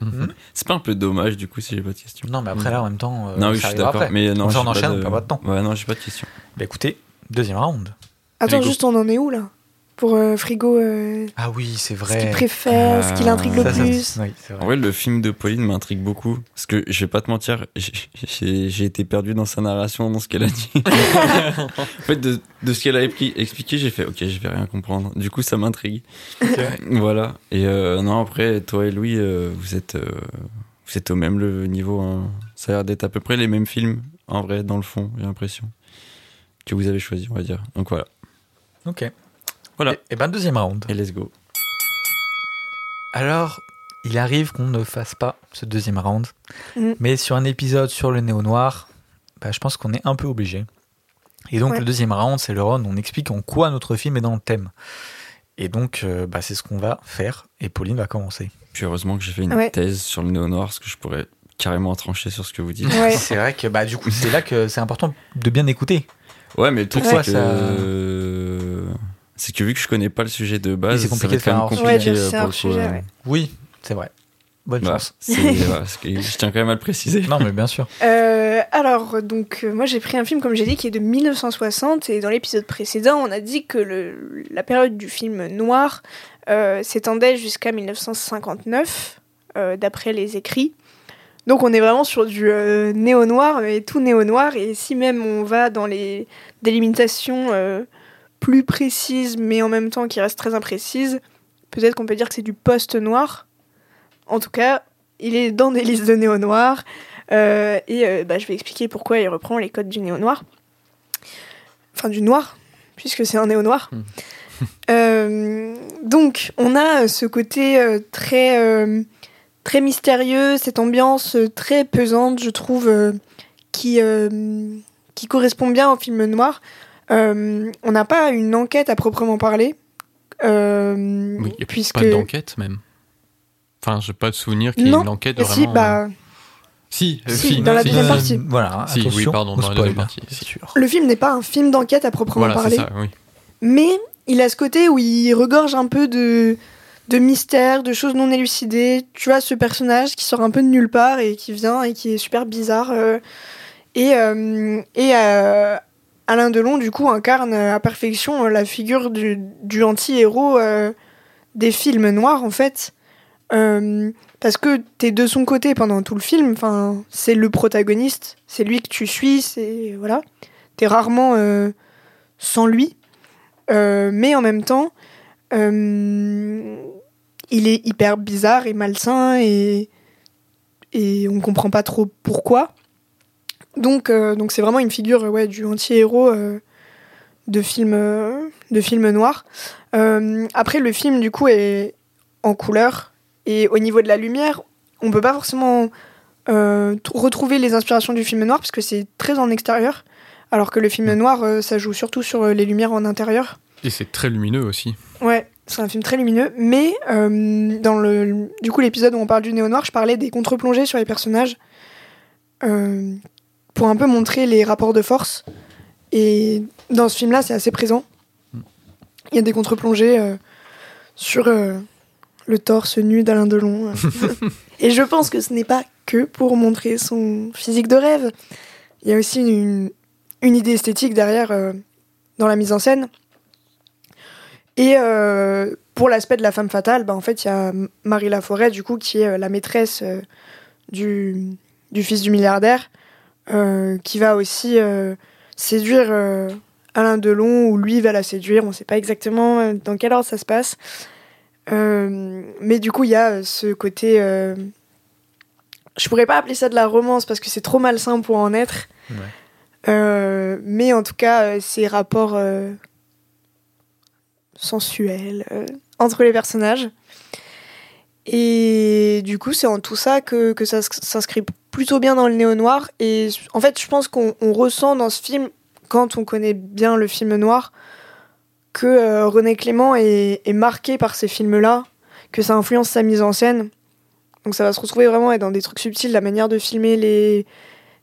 Mhm. C'est pas un peu dommage du coup si j'ai pas de questions. Non, mais après, là, en même temps, euh, non, oui, ça je suis d'accord. après. Mais non, on enchaîne, de... on perd pas de temps. Ouais, non, j'ai pas de questions. Bah écoutez, deuxième round. Attends, Frigo. juste on en est où là? Pour euh, Frigo, euh, Ah oui, c'est ce vrai. qu'il préfère, ce qu'il Ah, intrigue le Ça, ça- plus. oui, c'est vrai. En vrai, le film de Pauline m'intrigue beaucoup. Parce que je vais pas te mentir, j'ai- j'ai j'ai été perdu dans sa narration, dans ce qu'elle a dit. en fait, de, de ce qu'elle a expliqué, j'ai fait ok, je vais rien comprendre. Du coup, ça m'intrigue. Voilà. Et euh, non, après, toi et Louis, euh, vous êtes euh, vous êtes au même le niveau. hein. Ça a l'air d'être à peu près les mêmes films, en vrai, dans le fond, j'ai l'impression. Que vous avez choisi, on va dire. Donc voilà. Ok. Voilà. Et, et ben deuxième round. Et let's go. Alors, il arrive qu'on ne fasse pas ce deuxième round, Mm. mais sur un épisode sur le néo noir, bah, je pense qu'on est un peu obligé. Et donc Ouais. le deuxième round, c'est le round où on explique en quoi notre film est dans le thème. Et donc, euh, bah, c'est ce qu'on va faire. Et Pauline va commencer. Puis heureusement que j'ai fait une Ouais. thèse sur le néo-noir, parce que je pourrais carrément trancher sur ce que vous dites. Ouais. C'est vrai que bah, du coup, c'est là que c'est important de bien écouter. Ouais, mais le truc, c'est que. ça- euh, C'est que vu que je connais pas le sujet de base, Oui, c'est ça va compliqué être de faire quand un même Ouais, compliqué de- euh, pour le sujet, ouais. Oui, c'est vrai. Bonne voilà, chance. je tiens quand même à le préciser. Non, mais bien sûr. Euh, alors, donc, euh, moi j'ai pris un film, comme j'ai dit, qui est de 1960, et dans l'épisode précédent, on a dit que le, la période du film noir euh, s'étendait jusqu'à 1959, euh, d'après les écrits. Donc, on est vraiment sur du euh, néo-noir, mais tout néo-noir, et si même on va dans les délimitations euh, plus précises, mais en même temps qui restent très imprécises, peut-être qu'on peut dire que c'est du post-noir. En tout cas, il est dans des listes de néo-noir. Euh, et bah, je vais expliquer pourquoi il reprend les codes du néo-noir. Enfin, du noir, puisque c'est un néo-noir. Mm. Euh, donc, on a ce côté très, très mystérieux, cette ambiance euh, très pesante, je trouve, euh, qui, euh, qui correspond bien au film noir. Euh, on n'a pas une enquête à proprement parler. euh, Oui, il n'y a puisque... pas d'enquête même. Enfin, j'ai pas de souvenir qu'il y ait une enquête Mais vraiment. si, bah, Si, euh, si, si, dans la deuxième si. partie. Voilà, Si, oui, pardon, dans la deuxième partie, sûr. le film n'est pas un film d'enquête à proprement Voilà, parler. ça, oui. Mais il a ce côté où il regorge un peu de, de mystère, de choses non élucidées. Tu as ce personnage qui sort un peu de nulle part et qui vient et qui est super bizarre. euh, et euh, et euh, Alain Delon, du coup, incarne à perfection la figure du, anti-héros des films noirs, en fait. Parce que t'es de son côté pendant tout le film. C'est le protagoniste, c'est lui que tu suis, c'est voilà. T'es rarement sans lui. Mais en même temps, il est hyper bizarre et malsain et, et on comprend pas trop pourquoi. Donc, euh, donc c'est vraiment une figure ouais, du anti-héros euh, de film euh, de film noir. Après, le film du coup est en couleur et au niveau de la lumière, on peut pas forcément retrouver les inspirations du film noir parce que c'est très en extérieur. Alors que le film Mm. noir, ça joue surtout sur les lumières en intérieur. Et c'est très lumineux aussi. Ouais, c'est un film très lumineux, mais euh, dans le du coup l'épisode où on parle du néo noir, je parlais des contre-plongées sur les personnages euh, pour un peu montrer les rapports de force. Et dans ce film-là, c'est assez présent. Il y a des contre-plongées euh, sur le torse nu d'Alain Delon. Et je pense que ce n'est pas que pour montrer son physique de rêve. Il y a aussi une, une idée esthétique derrière dans la mise en scène. Et euh, pour l'aspect de la femme fatale, bah, en fait, il y a Marie Laforêt, du coup, qui est euh, la maîtresse euh, du, du fils du milliardaire, qui va aussi séduire Alain Delon, ou lui va la séduire. On ne sait pas exactement dans quel ordre ça se passe. Mais du coup, il y a ce côté. je pourrais pas appeler ça de la romance parce que c'est trop malsain pour en être. Ouais. Euh, mais en tout cas, euh, ces rapports euh, sensuels euh, entre les personnages. Et du coup, c'est en tout ça que, que ça s'inscrit plutôt bien dans le néo-noir. Et en fait, je pense qu'on on ressent dans ce film, quand on connaît bien le film noir, que euh, René Clément est, est marqué par ces films-là, que ça influence sa mise en scène. Donc ça va se retrouver vraiment dans des trucs subtils, la manière de filmer les,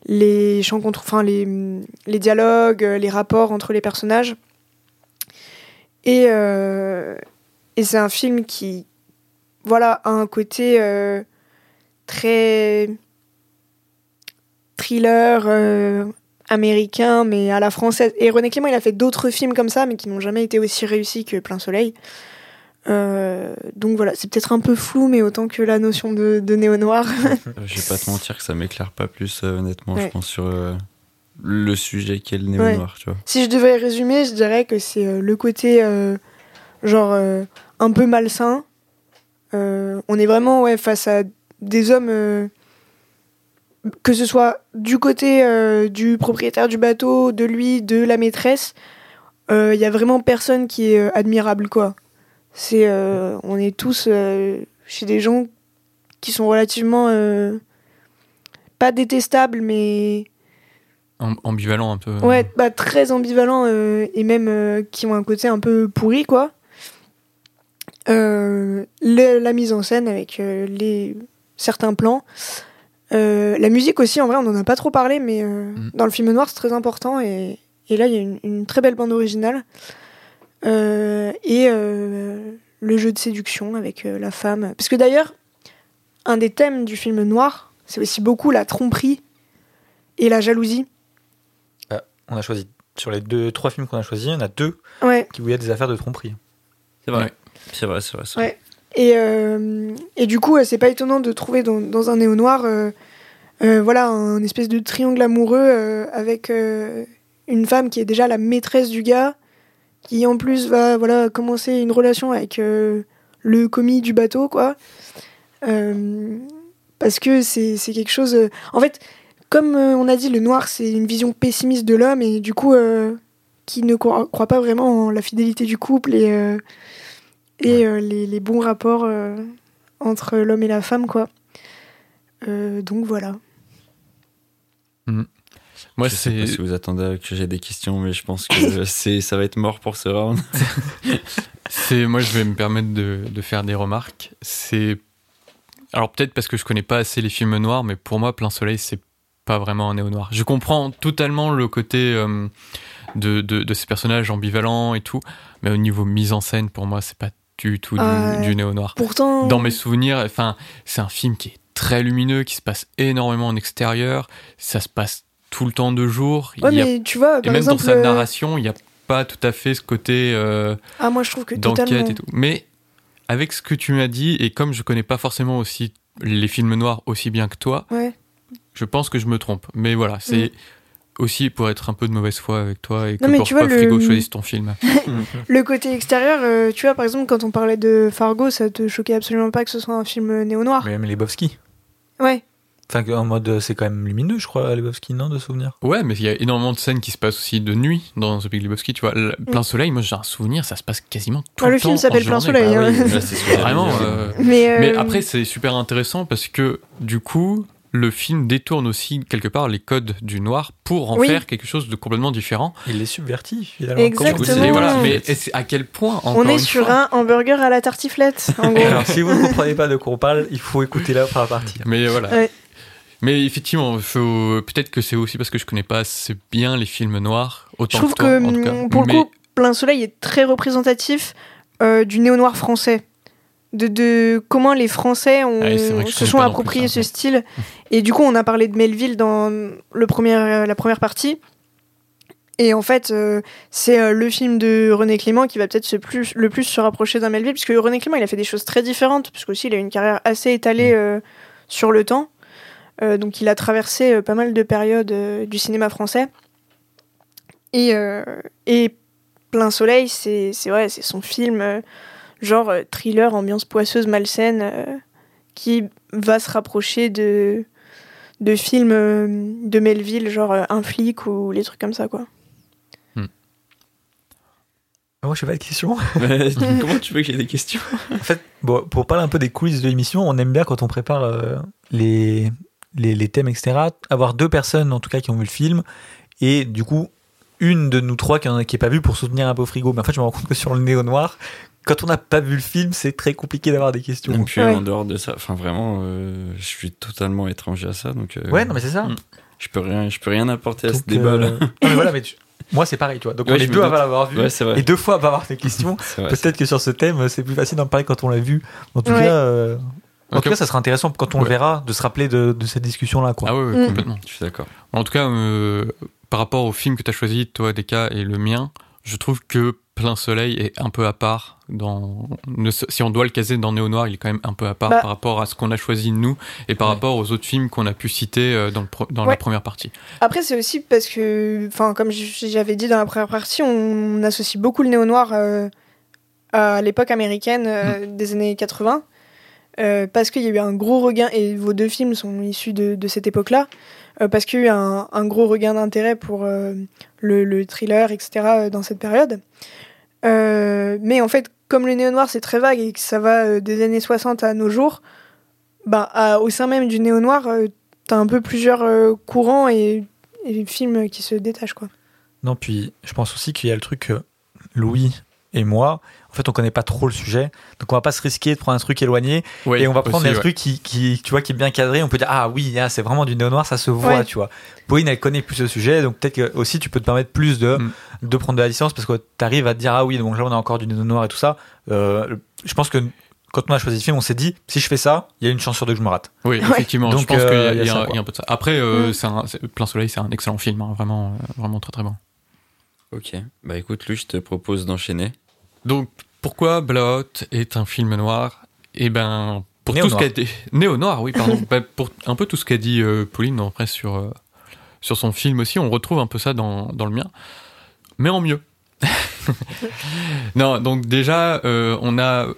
les chants contre, enfin les, les dialogues, les rapports entre les personnages. Et, euh, et c'est un film qui, voilà, a un côté euh, très thriller euh, américain, mais à la française. Et René Clément, il a fait d'autres films comme ça, mais qui n'ont jamais été aussi réussis que Plein Soleil. Donc voilà, c'est peut-être un peu flou, mais autant que la notion de, de néo-noir. Je vais pas te mentir que ça m'éclaire pas plus, honnêtement, Ouais. je pense, sur le sujet qu'est le Ouais. néo-noir, tu vois. Si je devais résumer, je dirais que c'est euh, le côté euh, genre euh, un peu malsain. On est vraiment ouais, face à des hommes, que ce soit du côté du propriétaire du bateau, de lui, de la maîtresse, il y a vraiment personne qui est admirable quoi. C'est, on est tous chez des gens qui sont relativement pas détestables, mais ambivalent un peu. Ouais, bah, très ambivalents euh, et même euh, qui ont un côté un peu pourri, quoi. Euh, le- la mise en scène avec euh, les certains plans. Euh, la musique aussi, en vrai, on n'en a pas trop parlé, mais euh, Mm. dans le film noir, c'est très important. Et, et là, il y a une, une très belle bande originale. Euh, et euh, le jeu de séduction avec euh, la femme. Parce que d'ailleurs, un des thèmes du film noir, c'est aussi beaucoup la tromperie et la jalousie. On a choisi sur les deux, trois films qu'on a choisis, il y en a deux Ouais. qui où il y a des affaires de tromperie. C'est vrai. Ouais. C'est vrai, c'est vrai. Ouais. Et, euh, et du coup, c'est pas étonnant de trouver dans, dans un néo-noir euh, euh, voilà, un espèce de triangle amoureux euh, avec euh, une femme qui est déjà la maîtresse du gars, qui en plus va voilà, commencer une relation avec euh, le commis du bateau, quoi. Euh, parce que c'est c'est quelque chose. En fait, comme euh, on a dit, le noir, c'est une vision pessimiste de l'homme, et du coup, euh, qui ne croit, croit pas vraiment en la fidélité du couple et. euh, et euh, les, les bons rapports euh, entre l'homme et la femme, quoi. Euh, donc voilà. Moi, je sais pas si vous attendez que j'ai des questions, mais je pense que c'est, ça va être mort pour ce round. C'est moi, je vais me permettre de, de faire des remarques. C'est alors peut-être parce que je connais pas assez les films noirs, mais pour moi, Plein Soleil, c'est pas vraiment un néo noir. Je comprends totalement le côté euh, de, de, de ces personnages ambivalents et tout, mais au niveau mise en scène, pour moi, c'est pas du tout du, du néo noir. Pourtant. Dans mes souvenirs, enfin, c'est un film qui est très lumineux, qui se passe énormément en extérieur. Ça se passe tout le temps de jour. Ouais, Il y a- mais tu vois, et par même exemple. dans sa euh, narration, il n'y a pas tout à fait ce côté. euh, Ah, moi je trouve que d'enquête et tout. Mais avec ce que tu m'as dit, et comme je connais pas forcément aussi les films noirs aussi bien que toi, Ouais. Je pense que je me trompe. Mais voilà, c'est aussi pour être un peu de mauvaise foi avec toi et que Non, mais pour tu pas vois, le- Frigo choisisse ton film. Le côté extérieur, euh, tu vois, par exemple, quand on parlait de Fargo, ça te choquait absolument pas que ce soit un film néo-noir. Mais même les Bobski. Ouais. Enfin, en mode, euh, c'est quand même lumineux, je crois, les Bobski, non, de souvenirs. Ouais, mais il y a énormément de scènes qui se passent aussi de nuit dans The Big Lebowski. Tu vois, Le- plein soleil, moi j'ai un souvenir, ça se passe quasiment tout Ouais, le, le film temps. s'appelle en Plein journée. Soleil, Ah hein. oui, là, j'allais Vraiment. euh, Mais, euh, Mais après, c'est super intéressant parce que du coup, le film détourne aussi quelque part les codes du noir pour en Oui. faire quelque chose de complètement différent. Il les subvertit finalement. Exactement. Et voilà, mais à quel point On est sur fois- un hamburger à la tartiflette, en gros. alors, si vous ne comprenez pas de quoi on parle, il faut écouter la première partie. Mais voilà. Ouais. Mais effectivement, faut... peut-être que c'est aussi parce que je connais pas assez bien les films noirs. Je Autant trouve que, toi, que, en tout cas. pour le coup, Plein Soleil est très représentatif euh, du néo-noir français. De, de comment les Français ont, Ah se sont appropriés ce style. Et du coup, on a parlé de Melville dans le premier, euh, la première partie. Et en fait, euh, c'est euh, le film de René Clément qui va peut-être plus, le plus se rapprocher d'un Melville, puisque René Clément, il a fait des choses très différentes, parce qu'aussi, il a une carrière assez étalée Mm. euh, sur le temps. Donc, il a traversé pas mal de périodes du cinéma français. Et, et Plein Soleil, c'est son film, genre euh, thriller, ambiance poisseuse, malsaine, euh, qui va se rapprocher de, de films euh, de Melville, genre euh, Un flic ou les trucs comme ça, quoi. Ah, Moi, je fais pas de questions. Comment tu veux que j'ai des questions? En fait, bon, pour parler un peu des coulisses de l'émission, on aime bien quand on prépare euh, les, les, les thèmes, etc., avoir deux personnes, en tout cas, qui ont vu le film, et du coup, une de nous trois qui n'en a qui est pas vu pour soutenir un peu au frigo. Mais en fait, je me rends compte que sur le néo-noir, quand on n'a pas vu le film, c'est très compliqué d'avoir des questions. Et puis Ouais. en dehors de ça, enfin vraiment, euh, je suis totalement étranger à ça, donc euh, Ouais, non, mais c'est ça. Mm. je peux rien, je peux rien apporter à ce Donc, débat-là. euh, non, mais voilà, mais tu- moi, c'est pareil, tu vois. Donc, Ouais, on je est deux à l'avoir vu. Ouais. Et deux fois à pas avoir des questions. Peut-être que sur ce thème, c'est plus facile d'en parler quand on l'a vu. En tout Ouais. cas, euh, en tout cas, ça sera intéressant quand on le verra de se rappeler de, de cette discussion-là. Quoi. Ah ouais, ouais, Mm. complètement. je suis d'accord. En tout cas, euh, par rapport au film que tu as choisi, toi, Deka, et le mien, je trouve que Plein Soleil est un peu à part. Dans, si on doit le caser dans Néo Noir, il est quand même un peu à part Bah. par rapport à ce qu'on a choisi nous et par Ouais. rapport aux autres films qu'on a pu citer euh, dans, le pro- dans la première partie. Après, c'est aussi parce que, enfin, comme j'avais dit dans la première partie, on associe beaucoup le néo-noir euh, à l'époque américaine euh, des années 80. euh, parce qu'il y a eu un gros regain, et vos deux films sont issus de, de cette époque-là, parce qu'il y a eu un, gros regain d'intérêt pour euh, le, le thriller, etc., euh, dans cette période. Euh, mais en fait, comme le néo-noir c'est très vague et que ça va euh, des années 60 à nos jours, bah, au sein même du néo-noir, euh, t'as un peu plusieurs euh, courants et, et films qui se détachent, quoi. Non, puis je pense aussi qu'il y a le truc que Louis et moi, en fait, on connaît pas trop le sujet, donc on va pas se risquer de prendre un truc éloigné et on va prendre aussi, un ouais. truc qui, qui, tu vois, qui est bien cadré. On peut dire ah oui, ah, c'est vraiment du néo noir, ça se voit, Ouais. tu vois. Pauline, elle connaît plus le sujet, donc peut-être que aussi tu peux te permettre plus de, Mm. de prendre de la licence parce que tu arrives à te dire ah oui, donc là on a encore du néo noir et tout ça. Euh, je pense que quand on a choisi le film, on s'est dit si je fais ça, il y a une chance sur deux que je me rate. Oui, effectivement. je Donc, pense euh, qu'il y, a- y y un- quoi. il y a un peu de ça. Après, euh, Mm. c'est un- c'est- Plein Soleil, c'est un excellent film, hein, vraiment, euh, vraiment très très bon. Ok, bah écoute, lui, je te propose d'enchaîner. Donc, pourquoi Blowout est un film noir? Eh ben, pour tout ce qu'a dit néo-noir, oui, pardon. Bah, pour un peu tout ce qu'a dit euh, Pauline après sur euh, sur son film aussi, on retrouve un peu ça dans dans le mien, mais en mieux. non, donc déjà, euh, on a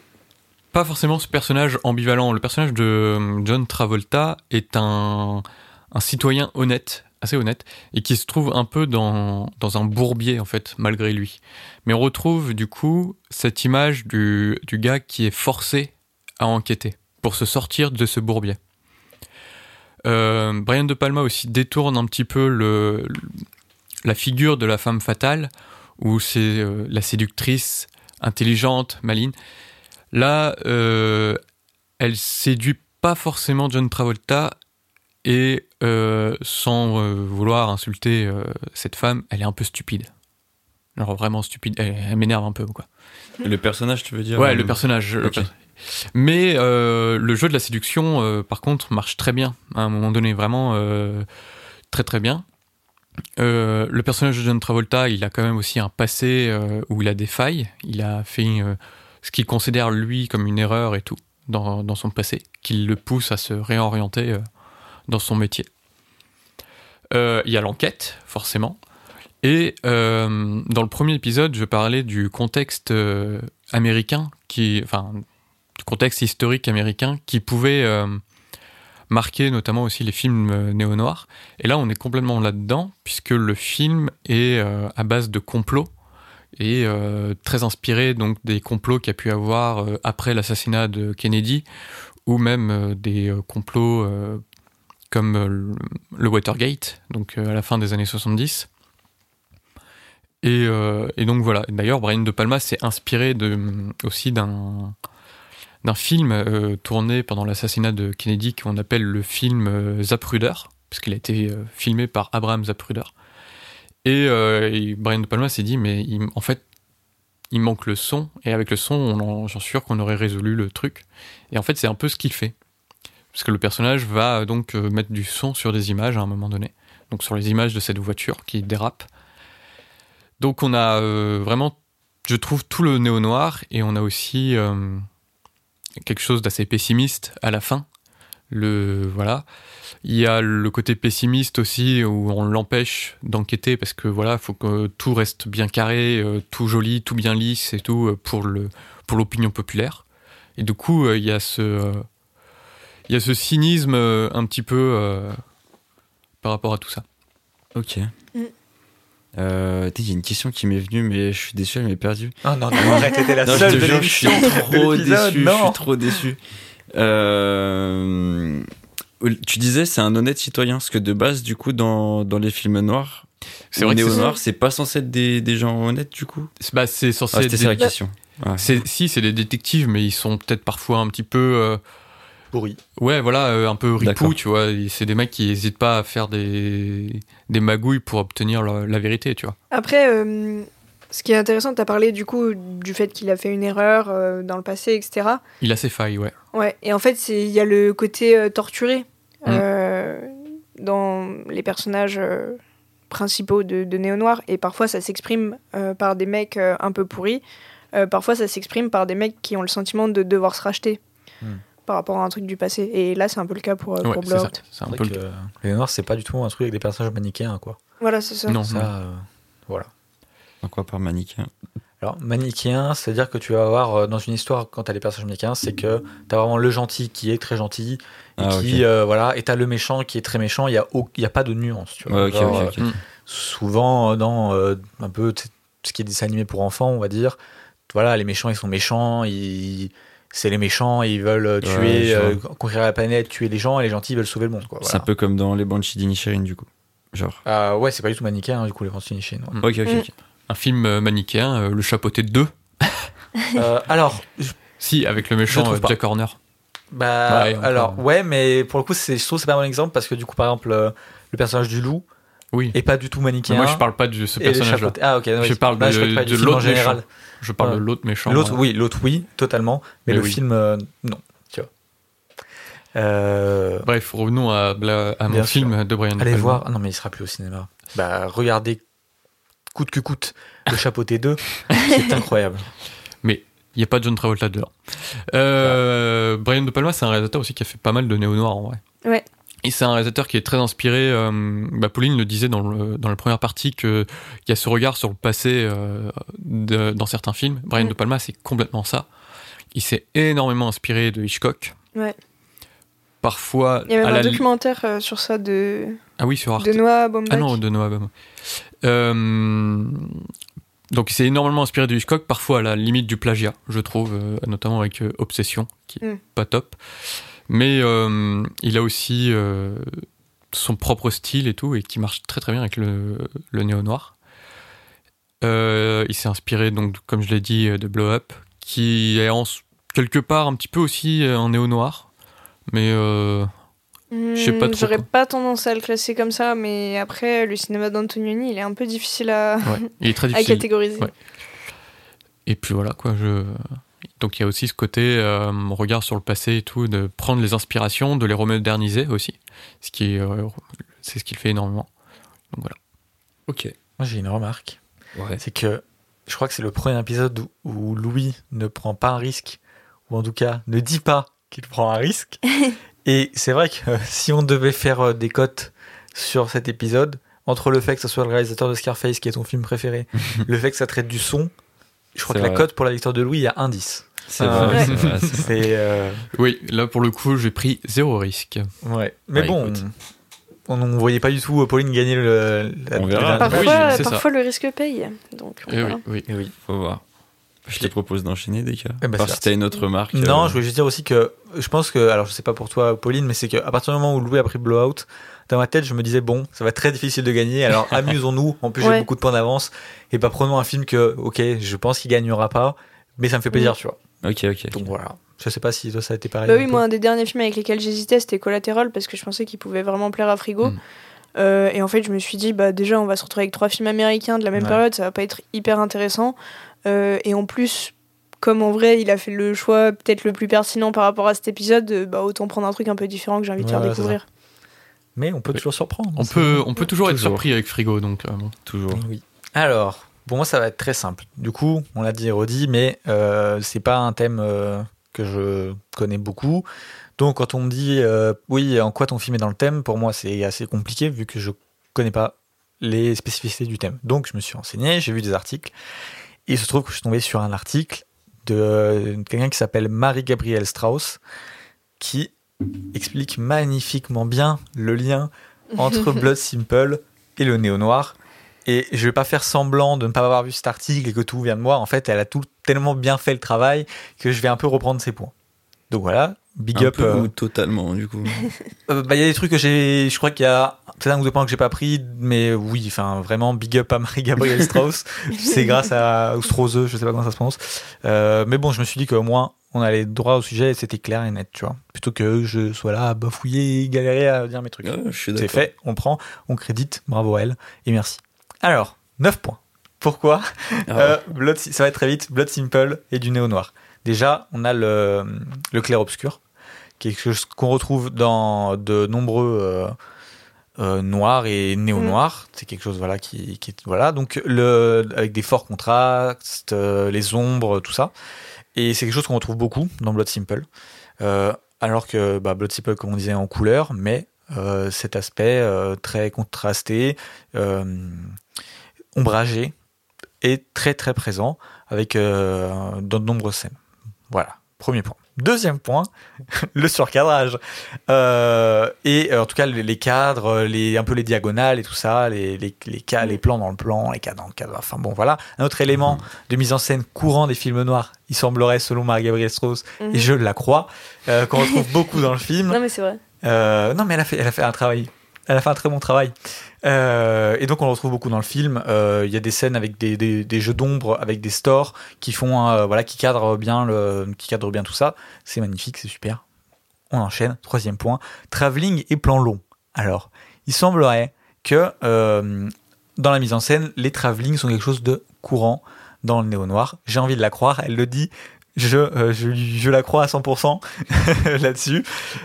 pas forcément ce personnage ambivalent. Le personnage de John Travolta est un un citoyen honnête, assez honnête, et qui se trouve un peu dans, dans un bourbier, en fait, malgré lui. Mais on retrouve, du coup, cette image du, du gars qui est forcé à enquêter pour se sortir de ce bourbier. Euh, Brian De Palma aussi détourne un petit peu le, la figure de la femme fatale, où c'est euh, la séductrice, intelligente, maligne. Là, euh, elle séduit pas forcément John Travolta, et euh, sans euh, vouloir insulter euh, cette femme, elle est un peu stupide. Genre vraiment stupide, elle, elle m'énerve un peu quoi. Le personnage, tu veux dire Ouais, le personnage. le ok. per- Mais le jeu de la séduction, par contre, marche très bien. À un moment donné, vraiment très très bien. Le personnage de John Travolta, il a quand même aussi un passé où il a des failles. Il a fait ce qu'il considère lui comme une erreur et tout dans, dans son passé, qui le pousse à se réorienter dans son métier. Euh, Il y a l'enquête, forcément. Et euh, dans le premier épisode, je parlais du contexte euh, américain, enfin, du contexte historique américain qui pouvait marquer notamment aussi les films néo-noirs. Et là, on est complètement là-dedans, puisque le film est à base de complots et très inspiré donc des complots qu'il y a pu avoir après l'assassinat de Kennedy, ou même des complots comme euh, le, Watergate, donc euh, à la fin des années 70. Et, euh, et donc voilà. D'ailleurs, Brian De Palma s'est inspiré aussi d'un film tourné pendant l'assassinat de Kennedy qu'on appelle le film Zapruder, parce qu'il a été filmé par Abraham Zapruder. Et, Brian De Palma s'est dit, mais en fait, il manque le son, et avec le son, on en- j'en suis sûr qu'on aurait résolu le truc. Et en fait, c'est un peu ce qu'il fait. Parce que le personnage va euh, donc euh, mettre du son sur des images à un moment donné. Donc sur les images de cette voiture qui dérape. Donc on a euh, vraiment, je trouve, tout le néo-noir, et on a aussi quelque chose d'assez pessimiste à la fin. Le, voilà. Il y a le côté pessimiste aussi où on l'empêche d'enquêter parce que voilà, faut que tout reste bien carré, tout joli, tout bien lisse et tout pour pour l'opinion populaire. Et du coup, il y a ce il y a ce cynisme euh, un petit peu euh, par rapport à tout ça. Ok. Mm. Euh, Il y a une question qui m'est venue, mais je suis déçu, elle m'est perdue. Oh non, non, arrête, t'étais la Non, je seule te de jure, je suis trop déçu. Je non. suis trop déçu. Euh, tu disais, c'est un honnête citoyen, parce que de base, du coup, dans, dans les films noirs, C'est vrai néo c'est- noirs, c'est pas censé être des, des gens honnêtes, du coup? c'est bah, c'est censé Ah, être c'était des- la question. Ouais. si c'est des détectives, mais ils sont peut-être parfois un petit peu euh, Pourri. Ouais, voilà, euh, un peu ripou, tu vois. C'est des mecs qui hésitent pas à faire des, des magouilles pour obtenir la, la vérité, tu vois. Après, euh, ce qui est intéressant, tu as parlé du coup du fait qu'il a fait une erreur euh, dans le passé, etc. Il a ses failles, ouais. Ouais, et en fait, il y a le côté euh, torturé Mm. euh, dans les personnages euh, principaux de, de Néo Noir, et parfois ça s'exprime euh, par des mecs euh, un peu pourris, Euh, parfois ça s'exprime par des mecs qui ont le sentiment de devoir se racheter Mm. Par rapport à un truc du passé. Et là, c'est un peu le cas pour, euh, Ouais, pour. Blowout. C'est un peu le- noirs, c'est pas du tout un truc avec des personnages manichéens, quoi. Voilà, c'est ça. Non, Ça, euh, voilà. En quoi par manichéen? Alors, manichéen, c'est-à-dire que tu vas avoir euh, dans une histoire, quand t'as les personnages manichéens, c'est que t'as vraiment le gentil qui est très gentil, et Ah, qui, euh, voilà, et t'as le méchant qui est très méchant, il y a, au- il y a pas de nuance, tu vois. Ouais, ok, Genre, ok, ok. euh, souvent dans euh, un peu ce qui est dessin animé pour enfants, on va dire, voilà, les méchants ils sont méchants, ils c'est les méchants, ils veulent euh, Ouais, tuer, euh, conquérir la planète, tuer les gens, et les gentils veulent sauver le monde. Quoi, C'est un peu comme dans les Banshees d'Inisherin, du coup. Genre. Ah ouais, c'est pas du tout manichéen, hein, du coup, les Français Chine. Mm. Ok, ok, Mm. ok. Un film euh, manichéen, euh, Le Chapeauté 2. Euh, alors, je- Si, avec le méchant euh. Jack Horner. bah, Ouais, alors, ouais, mais pour le coup, c'est, je trouve que c'est pas un bon exemple parce que du coup, par exemple, euh, le personnage du loup Oui. est pas du tout Mais manichéen. moi, je parle pas de ce et personnage-là. Ah, ok. Je parle Bah, de- l'autre général. méchant. Je parle de l'autre méchant. L'autre, euh, oui, l'autre, oui, totalement. Mais, Mais le oui. film, euh, non. Tu vois. Euh, Bref, revenons à, Bla- à mon film de Brian De allez Palma. voir. Ah non, mais il sera plus au cinéma. Bah, regardez coûte que coûte le chapeauté 2. c'est incroyable. Il n'y a pas John Travolta dedans. Euh, Brian De Palma, c'est un réalisateur aussi qui a fait pas mal de néo-noir en vrai. Ouais. Et c'est un réalisateur qui est très inspiré. euh, bah, Pauline le disait dans, le, dans la première partie qu'il y a ce regard sur le passé euh, de- dans certains films. Brian Mm. De Palma, c'est complètement ça. Il s'est énormément inspiré de Hitchcock. Ouais. Parfois, Il y a même un la documentaire euh, sur ça de, Ah oui, sur Arte. de Noah Baumbach. Ah non, de Noah Baumbach. Donc il s'est énormément inspiré de Hitchcock, parfois à la limite du plagiat, je trouve, notamment avec Obsession, qui est Mm. pas top. Mais euh, il a aussi euh, son propre style et tout, et qui marche très très bien avec le, le néo-noir. Euh, il s'est inspiré, donc, comme je l'ai dit, de Blow Up, qui est en, quelque part un petit peu aussi en néo-noir. Mais Hmm, sais pas trop, J'aurais pas tendance à le classer comme ça, mais après, le cinéma d'Antonioni, il est un peu difficile à, ouais, il est très à difficile. catégoriser. Ouais. Et puis voilà, quoi. Je... Donc il y a aussi ce côté euh, regard sur le passé et tout, de prendre les inspirations, de les remoderniser aussi. Ce qui euh, c'est ce qu'il fait énormément. Donc voilà. Ok. Moi, j'ai une remarque. Ouais. C'est que je crois que c'est le premier épisode où, où Louis ne prend pas un risque, ou en tout cas ne dit pas qu'il prend un risque. Et c'est vrai que euh, si on devait faire euh, des cotes sur cet épisode, entre le fait que ce soit le réalisateur de Scarface qui est ton film préféré, le fait que ça traite du son, je crois que la cote pour la victoire de Louis, il y a un 10. C'est Ah, vrai, vrai, vrai. Euh, Oui, là pour le coup, j'ai pris zéro risque. ouais. Mais Ouais, bon, écoute. on ne voyait pas du tout euh, Pauline gagner le. la- On verra. la- Parfois, Oui, le risque paye. Donc, Eh voilà. oui, oui. Eh oui. Faut voir. Je te propose d'enchaîner des cas. Eh ben, c'est si t'as une autre remarque. Non, euh, je voulais juste dire aussi que je pense que, alors je sais pas pour toi, Pauline, mais c'est qu'à partir du moment où Louis a pris Blowout, dans ma tête, je me disais, bon, ça va être très difficile de gagner, alors amusons-nous. En plus, j'ai beaucoup de points d'avance, et pas prenons un film que, ok, je pense qu'il gagnera pas, mais ça me fait plaisir, tu vois. Ok, ok. Donc voilà. Je sais pas si toi ça a été pareil. Bah oui, moi, un des derniers films avec lesquels j'hésitais, c'était Collateral, parce que je pensais qu'il pouvait vraiment plaire à Frigo. Mm. Euh, et en fait, je me suis dit, bah déjà, on va se retrouver avec trois films américains de la même Ouais. période, ça va pas être hyper intéressant. Euh, et en plus, comme en vrai, il a fait le choix peut-être le plus pertinent par rapport à cet épisode, euh, bah autant prendre un truc un peu différent que j'ai envie de Ouais, faire découvrir. Mais on peut Oui. toujours surprendre. On peut, on peut toujours, être surpris avec Frigo, donc euh, bon. Toujours. Oui. Alors, pour moi, ça va être très simple. Du coup, on l'a dit et redit, mais euh, c'est pas un thème euh, que je connais beaucoup. Donc, quand on me dit, euh, oui, en quoi ton film est dans le thème, pour moi, c'est assez compliqué vu que je connais pas les spécificités du thème. Donc, je me suis renseigné, j'ai vu des articles, et il se trouve que je suis tombé sur un article de euh, quelqu'un qui s'appelle Marie-Gabrielle Strauss, qui explique magnifiquement bien le lien entre Blood Simple et le néo-noir. Et je vais pas faire semblant de ne pas avoir vu cet article et que tout vient de moi. En fait, elle a tout tellement bien fait le travail que je vais un peu reprendre ses points. Donc voilà, big Un up. peu euh, ou totalement, du coup. euh, bah, il y a des trucs que j'ai, je crois qu'il y a peut-être un ou deux points que j'ai pas pris, mais oui, enfin vraiment big up à Marie-Gabrielle Strauss. C'est grâce à Strauss, je sais pas comment ça se prononce. Euh, mais bon, je me suis dit qu'au moins on allait droit au sujet et c'était clair et net, tu vois. Plutôt que je sois là à bafouiller et galérer à dire mes trucs. Ouais, C'est fait, on prend, on crédite, bravo à elle et merci. Alors, 9 points. Pourquoi Ah, Euh, Blood, ça va être très vite. Blood Simple et du néo noir. Déjà, on a le, le clair obscur, quelque chose qu'on retrouve dans de nombreux euh, euh, noirs et néo noirs. C'est quelque chose voilà qui, qui est- voilà donc le avec des forts contrastes, les ombres, tout ça. Et c'est quelque chose qu'on retrouve beaucoup dans Blood Simple. Alors que bah, Blood Simple, comme on disait, en couleur, mais cet aspect très contrasté, ombragé, est très très présent avec euh, dans de nombreuses scènes. Voilà, premier point. Deuxième point, le surcadrage. Euh, et euh, en tout cas, les, les cadres, les, un peu les diagonales et tout ça, les, les, les, les plans dans le plan, les cadres dans le cadre. Enfin bon, voilà. Un autre élément de mise en scène courant des films noirs, il semblerait, selon Marie-Gabrielle Strauss, Mhm. et je la crois, euh, qu'on retrouve beaucoup dans le film. Non, mais c'est vrai. Non, mais elle a fait, elle a fait un travail. Elle a fait un très bon travail. Euh, et donc, on le retrouve beaucoup dans le film. Euh, Il y a des scènes avec des, des, jeux d'ombre, avec des stores qui font, euh, voilà, qui cadrent bien le, qui cadrent bien tout ça. C'est magnifique, c'est super. On enchaîne. Troisième point. Travelling et plan long. Alors, il semblerait que dans la mise en scène, les travelling sont quelque chose de courant dans le néo noir. J'ai envie de la croire. Elle le dit. Je, euh, je, je la crois à 100% là-dessus.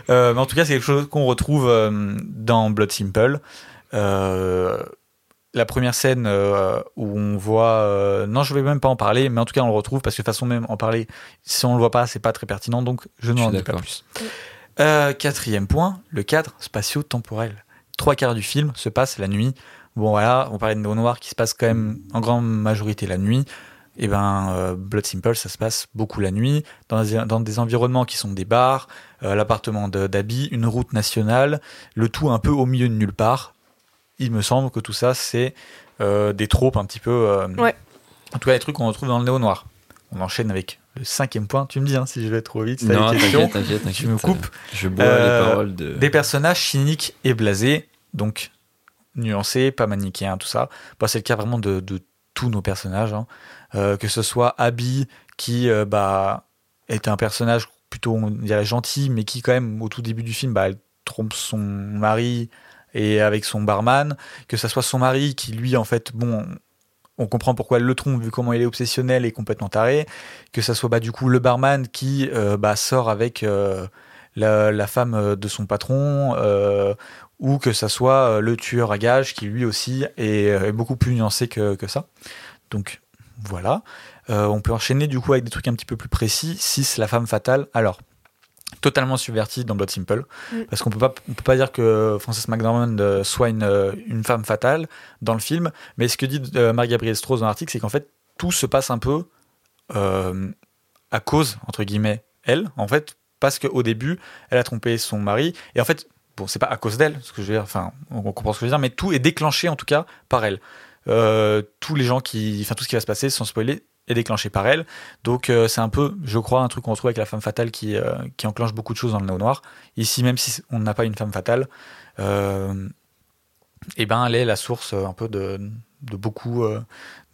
Euh, mais en tout cas, c'est quelque chose qu'on retrouve euh, dans Blood Simple. La première scène où on voit, non, je vais même pas en parler, mais en tout cas, on le retrouve parce que de toute façon, même en parler, si on le voit pas, c'est pas très pertinent, donc je n'en dis pas plus. Quatrième point, le cadre spatio-temporel. Trois quarts du film se passe la nuit. Bon, voilà, on parlait de Néo Noir qui se passe quand même en grande majorité la nuit. Et ben, euh, Blood Simple, ça se passe beaucoup la nuit, dans des, dans des environnements qui sont des bars, euh, l'appartement de- d'Abby, une route nationale, le tout un peu au milieu de nulle part. Il me semble que tout ça, c'est euh, des tropes un petit peu. euh, Ouais. En tout cas, les trucs qu'on retrouve dans le néo noir. On enchaîne avec le cinquième point. Tu me dis hein, si je vais trop vite. c'est Non, t'inquiète, t'inquiète, t'inquiète. Tu me coupes. Je bois Euh, les paroles de. Des personnages cyniques et blasés, donc nuancés, pas manichéens, tout ça. Bah, c'est le cas vraiment de, de tous nos personnages. hein. Euh, que ce soit Abby, qui euh, bah, est un personnage plutôt, on dirait, gentil, mais qui, quand même, au tout début du film, bah, elle trompe son mari et avec son barman. Que ce soit son mari, qui, lui, en fait, bon. On comprend pourquoi elle le trompe vu comment il est obsessionnel et complètement taré. Que ça soit bah, du coup le barman qui euh, bah, sort avec la, femme de son patron, ou que ça soit le tueur à gages qui lui aussi est, est beaucoup plus nuancé que, que ça. Donc voilà. Euh, on peut enchaîner du coup avec des trucs un petit peu plus précis. 6, la femme fatale. Alors, totalement subverti dans Blood Simple. Mm. Parce qu'on peut pas, on peut pas dire que Frances McDormand euh, soit une, euh, une femme fatale dans le film. Mais ce que dit euh, Marie-Gabrielle Strauss dans l'article, c'est qu'en fait, tout se passe un peu euh, à cause, entre guillemets, elle, en fait, parce qu'au début, elle a trompé son mari. Et en fait, bon, c'est pas à cause d'elle, ce que je veux dire, enfin, on comprend ce que je veux dire, mais tout est déclenché, en tout cas, par elle. Euh, tous les gens qui, enfin, tout ce qui va se passer, sans spoiler, est déclenché par elle. Donc euh, c'est un peu, je crois, un truc qu'on retrouve avec la femme fatale qui, euh, qui enclenche beaucoup de choses dans le néo noir. Ici, même si on n'a pas une femme fatale, euh, eh ben elle est la source un peu de, beaucoup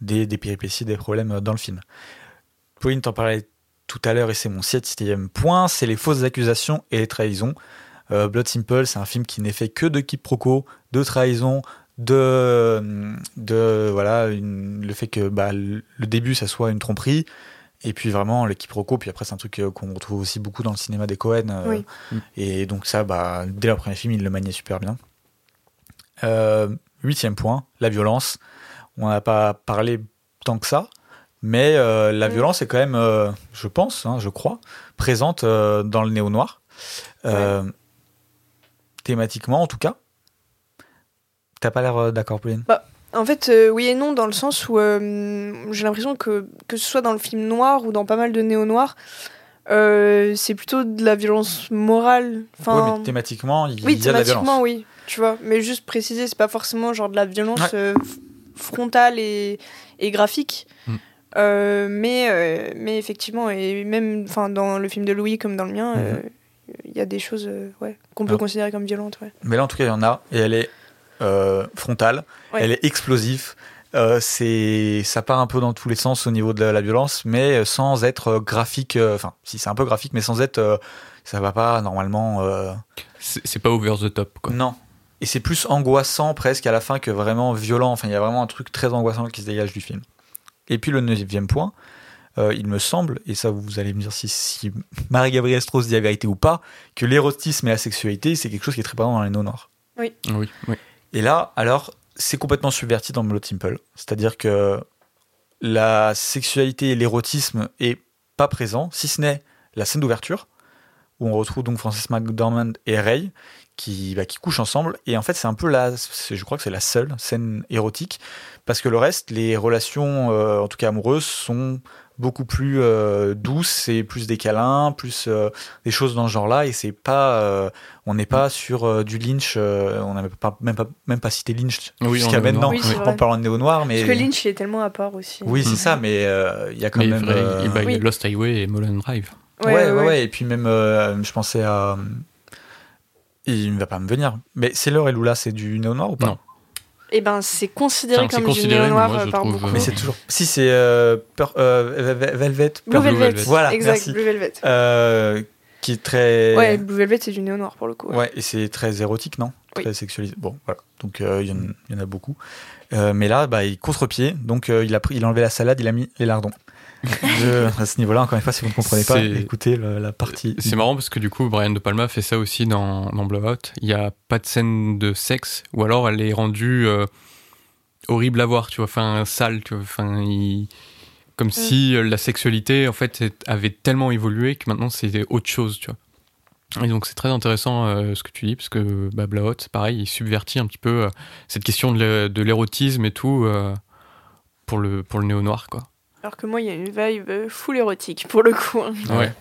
des, des péripéties, des problèmes dans le film. Pauline t'en parlait tout à l'heure et c'est mon septième point, c'est les fausses accusations et les trahisons. Blood Simple, c'est un film qui n'est fait que de quiproquos, de trahisons, de, de voilà, une- le fait que bah, le début ça soit une tromperie, et puis vraiment le quiproquo, puis après c'est un truc euh, qu'on retrouve aussi beaucoup dans le cinéma des Cohen. euh, Oui. Et donc ça, bah, dès le premier film, il le maniait super bien. Euh, huitième point, la violence. On n'a pas parlé tant que ça, mais euh, la Mm. violence est quand même, euh, je pense, hein, je crois, présente euh, dans le néo-noir. Euh, Thématiquement, en tout cas. T'as pas l'air euh, d'accord, Pauline? En fait, euh, oui et non, dans le sens où euh, j'ai l'impression que, que ce soit dans le film noir ou dans pas mal de néo-noirs, euh, c'est plutôt de la violence morale. Enfin, Ouais, mais thématiquement, il oui, y a de la thématiquement, violence. oui, tu vois. Mais juste préciser, c'est pas forcément genre de la violence Ouais. frontale et, et graphique. Mm. Mais, mais effectivement, et même dans le film de Louis comme dans le mien, Mhm. euh, il y a des choses ouais, qu'on peut considérer comme violentes. Ouais. Mais là, en tout cas, il y en a, et elle est frontale, Ouais. elle est explosive. Euh, c'est, ça part un peu dans tous les sens au niveau de la, la violence, mais euh, sans être euh, graphique. euh, Enfin, si c'est un peu graphique, mais sans être, euh, ça va pas normalement. euh, C'est pas over the top, quoi. Non. Et c'est plus angoissant presque à la fin que vraiment violent. Enfin, il y a vraiment un truc très angoissant qui se dégage du film. Et puis le neuvième point, euh, il me semble, et ça vous allez me dire si, si Marie-Gabrielle Strauss dit la vérité ou pas, que l'érotisme et la sexualité, c'est quelque chose qui est très présent dans les no noirs. Oui, oui. Et là, alors, c'est complètement subverti dans Blood Simple. C'est-à-dire que la sexualité et l'érotisme est pas présent, si ce n'est la scène d'ouverture, où on retrouve donc Francis McDormand et Ray, qui, bah, qui couchent ensemble. Et en fait, c'est un peu la, je crois que c'est la seule scène érotique, parce que le reste, les relations, euh, en tout cas amoureuses, sont beaucoup plus euh, douces et plus des câlins, plus euh, des choses dans ce genre-là. Et c'est pas, euh, on n'est pas sur euh, du Lynch. euh, on n'a même pas, même pas, même pas cité Lynch Oui, jusqu'à maintenant Oui, en parlant de néo noir, mais Parce que Lynch, il est tellement à part aussi. oui, c'est Mm. ça. Mais euh, il y a quand Mais même. vrai, euh, et bah, il y a. Lost Highway et Mulholland Drive. Ouais, ouais, ouais, Et puis même, euh, je pensais à. Il ne va pas me venir. Mais c'est l'heure et Lula, c'est du néo noir ou pas? Non. Et ben, c'est considéré Enfin, comme considéré, du mais néo-noir moi, euh, par trouve, beaucoup. euh, Mais c'est toujours. Si c'est euh, euh, Ve- Velvet. Blue Velvet. Velvet. Voilà, exact, merci. Blue Velvet. Euh, qui est très. Ouais, Blue Velvet, c'est du néo-noir pour le coup. Ouais, et c'est très érotique, non? Oui. Très sexualisé. Bon, voilà. Donc euh, il y, y en a beaucoup. Euh, mais là, bah, il contre-pied. Donc euh, il, a pris, il a enlevé la salade, il a mis les lardons. Je- à ce niveau-là, encore une fois, si vous ne comprenez pas, écoutez le- la partie. C'est marrant parce que du coup, Brian De Palma fait ça aussi dans, dans Blowout. Il n'y a pas de scène de sexe, ou alors elle est rendue euh, horrible à voir, tu vois, enfin sale, tu vois, enfin il- comme si euh, la sexualité en fait avait tellement évolué que maintenant c'était autre chose, tu vois. Et donc c'est très intéressant euh, ce que tu dis parce que bah, pareil, il subvertit un petit peu euh, cette question de l'é- de l'érotisme et tout euh, pour le pour le néo noir, quoi. Alors que moi, il y a une vibe full érotique pour le coup. hein. Ouais.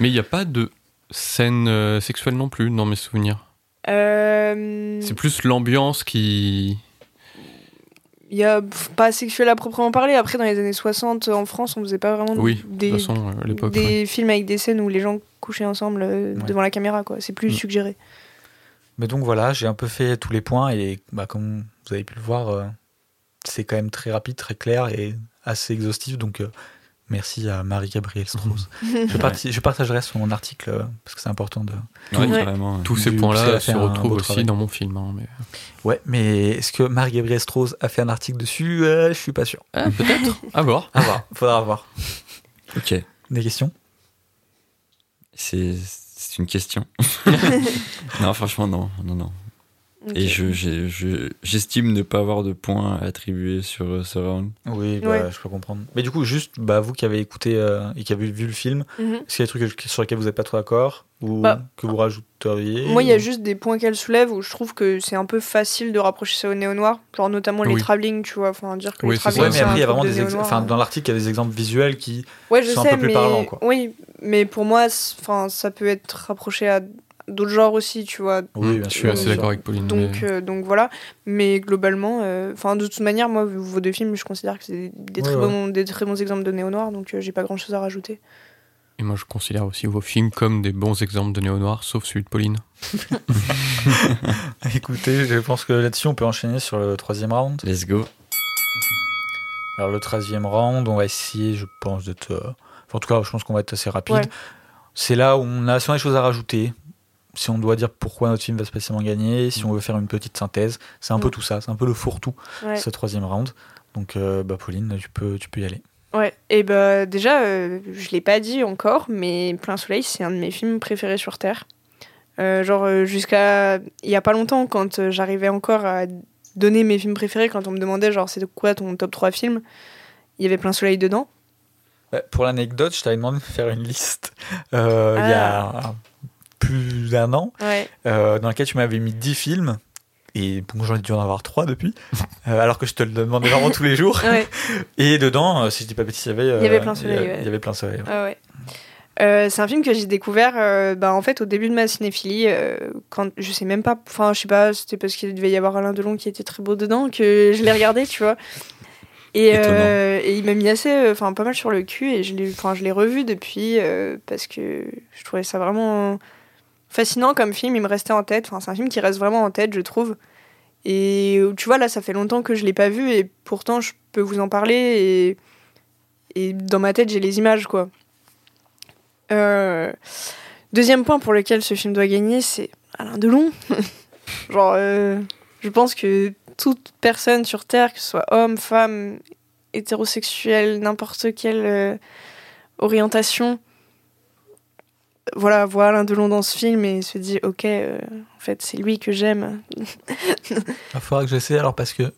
Mais il n'y a pas de scène euh, sexuelle non plus dans mes souvenirs. Euh, C'est plus l'ambiance qui. Il y a pas sexuel à proprement parler. Après, dans les années 60, en France, on faisait pas vraiment Oui, des, de façon, euh, à l'époque. des ouais. films avec des scènes où les gens couchaient ensemble Ouais. devant la caméra. quoi. C'est plus Mm. suggéré. Mais donc voilà, j'ai un peu fait tous les points et bah, comme vous avez pu le voir, euh, c'est quand même très rapide, très clair et assez exhaustif. Donc euh, merci à Marie-Gabrielle Strauss. je, parti- je partagerai son article euh, parce que c'est important de. Ouais, Ouais. carrément. Tous ces points-là se retrouvent aussi travail. dans mon film. hein, mais... Ouais, mais est-ce que Marie-Gabrielle Strauss a fait un article dessus? Euh, Je suis pas sûr. Ah, peut-être. à voir. À voir, faudra voir. Ok. Des questions? C'est c'est une question. non, franchement, non. non, non. Et je- j'ai- je- j'estime ne pas avoir de points à attribuer sur euh, ce round. Oui, bah, Ouais. je peux comprendre. Mais du coup, juste, bah, vous qui avez écouté euh, et qui avez vu le film, Mhm. est-ce qu'il y a des trucs sur lesquels vous n'êtes pas trop d'accord ou Bah, que vous rajouteriez Moi, il y a juste des points qu'elle soulève où je trouve que c'est un peu facile de rapprocher ça au néo-noir. Genre, notamment les Oui. travelling, tu vois. Enfin, dire que Oui, les travelling, Ouais, mais il y a vraiment de des ex- enfin, euh. dans l'article, il y a des exemples visuels qui. Ouais, je sont un peu plus mais parlants, quoi. oui, mais pour moi, enfin, ça peut être rapproché à, d'autres genres aussi, tu vois. Oui, bien Je suis assez d'accord avec Pauline. Donc, mais- euh, donc voilà. Mais globalement, euh, enfin de toute manière, moi, vos deux films, je considère que c'est des, des très, Ouais, ouais. Bons, des très bons exemples de néo-noir, donc euh, j'ai pas grand chose à rajouter. Et moi, je considère aussi vos films comme des bons exemples de néo-noir, sauf celui de Pauline. Écoutez, je pense que là-dessus, on peut enchaîner sur le troisième round. Let's go. Alors, le troisième round, on va essayer, je pense, d'être. euh, enfin, en tout cas, je pense qu'on va être assez rapide. Ouais. C'est là où on a, a des choses à rajouter, si on doit dire pourquoi notre film va spécialement gagner, si on veut faire une petite synthèse, c'est un peu Mm. tout ça, c'est un peu le fourre-tout, Ouais. ce troisième round. Donc, euh, bah, Pauline, tu peux, tu peux y aller. Ouais, et bah déjà, euh, je l'ai pas dit encore, mais Plein Soleil, c'est un de mes films préférés sur Terre. Euh, genre, euh, jusqu'à il y a pas longtemps, quand j'arrivais encore à donner mes films préférés, quand on me demandait, genre, c'est quoi ton top 3 films, il y avait Plein Soleil dedans. Bah, Pour l'anecdote, je t'avais demandé de faire une liste il y a Ah. Plus d'un an, Ouais, euh, dans laquelle tu m'avais mis 10 films. Et bon, j'en ai dû en avoir 3 depuis, euh, alors que je te le demandais vraiment tous les jours. ouais, Et dedans, euh, si je dis pas de bêtises, il y avait, euh, Il y avait plein soleil, Il y a- ouais. il y avait plein soleil. ouais. Euh, c'est un film que j'ai découvert euh, bah, en fait au début de ma cinéphilie euh, quand je sais même pas enfin je sais pas c'était parce qu'il devait y avoir Alain Delon qui était très beau dedans que je l'ai regardé tu vois et, euh, il m'a mis assez euh, enfin pas mal sur le cul et je l'ai enfin je l'ai revu depuis euh, parce que je trouvais ça vraiment fascinant comme film il me restait en tête. Enfin c'est un film qui reste vraiment en tête je trouve. Et euh, tu vois là ça fait longtemps que je l'ai pas vu et pourtant je peux vous en parler et dans ma tête j'ai les images quoi. Euh, deuxième point pour lequel ce film doit gagner, c'est Alain Delon. Genre, euh, je pense que toute personne sur Terre, que ce soit homme, femme, hétérosexuel, n'importe quelle orientation, voilà, voit Alain Delon dans ce film et se dit, ok, euh, en fait, c'est lui que j'aime. Il faudra que j'essaie alors parce que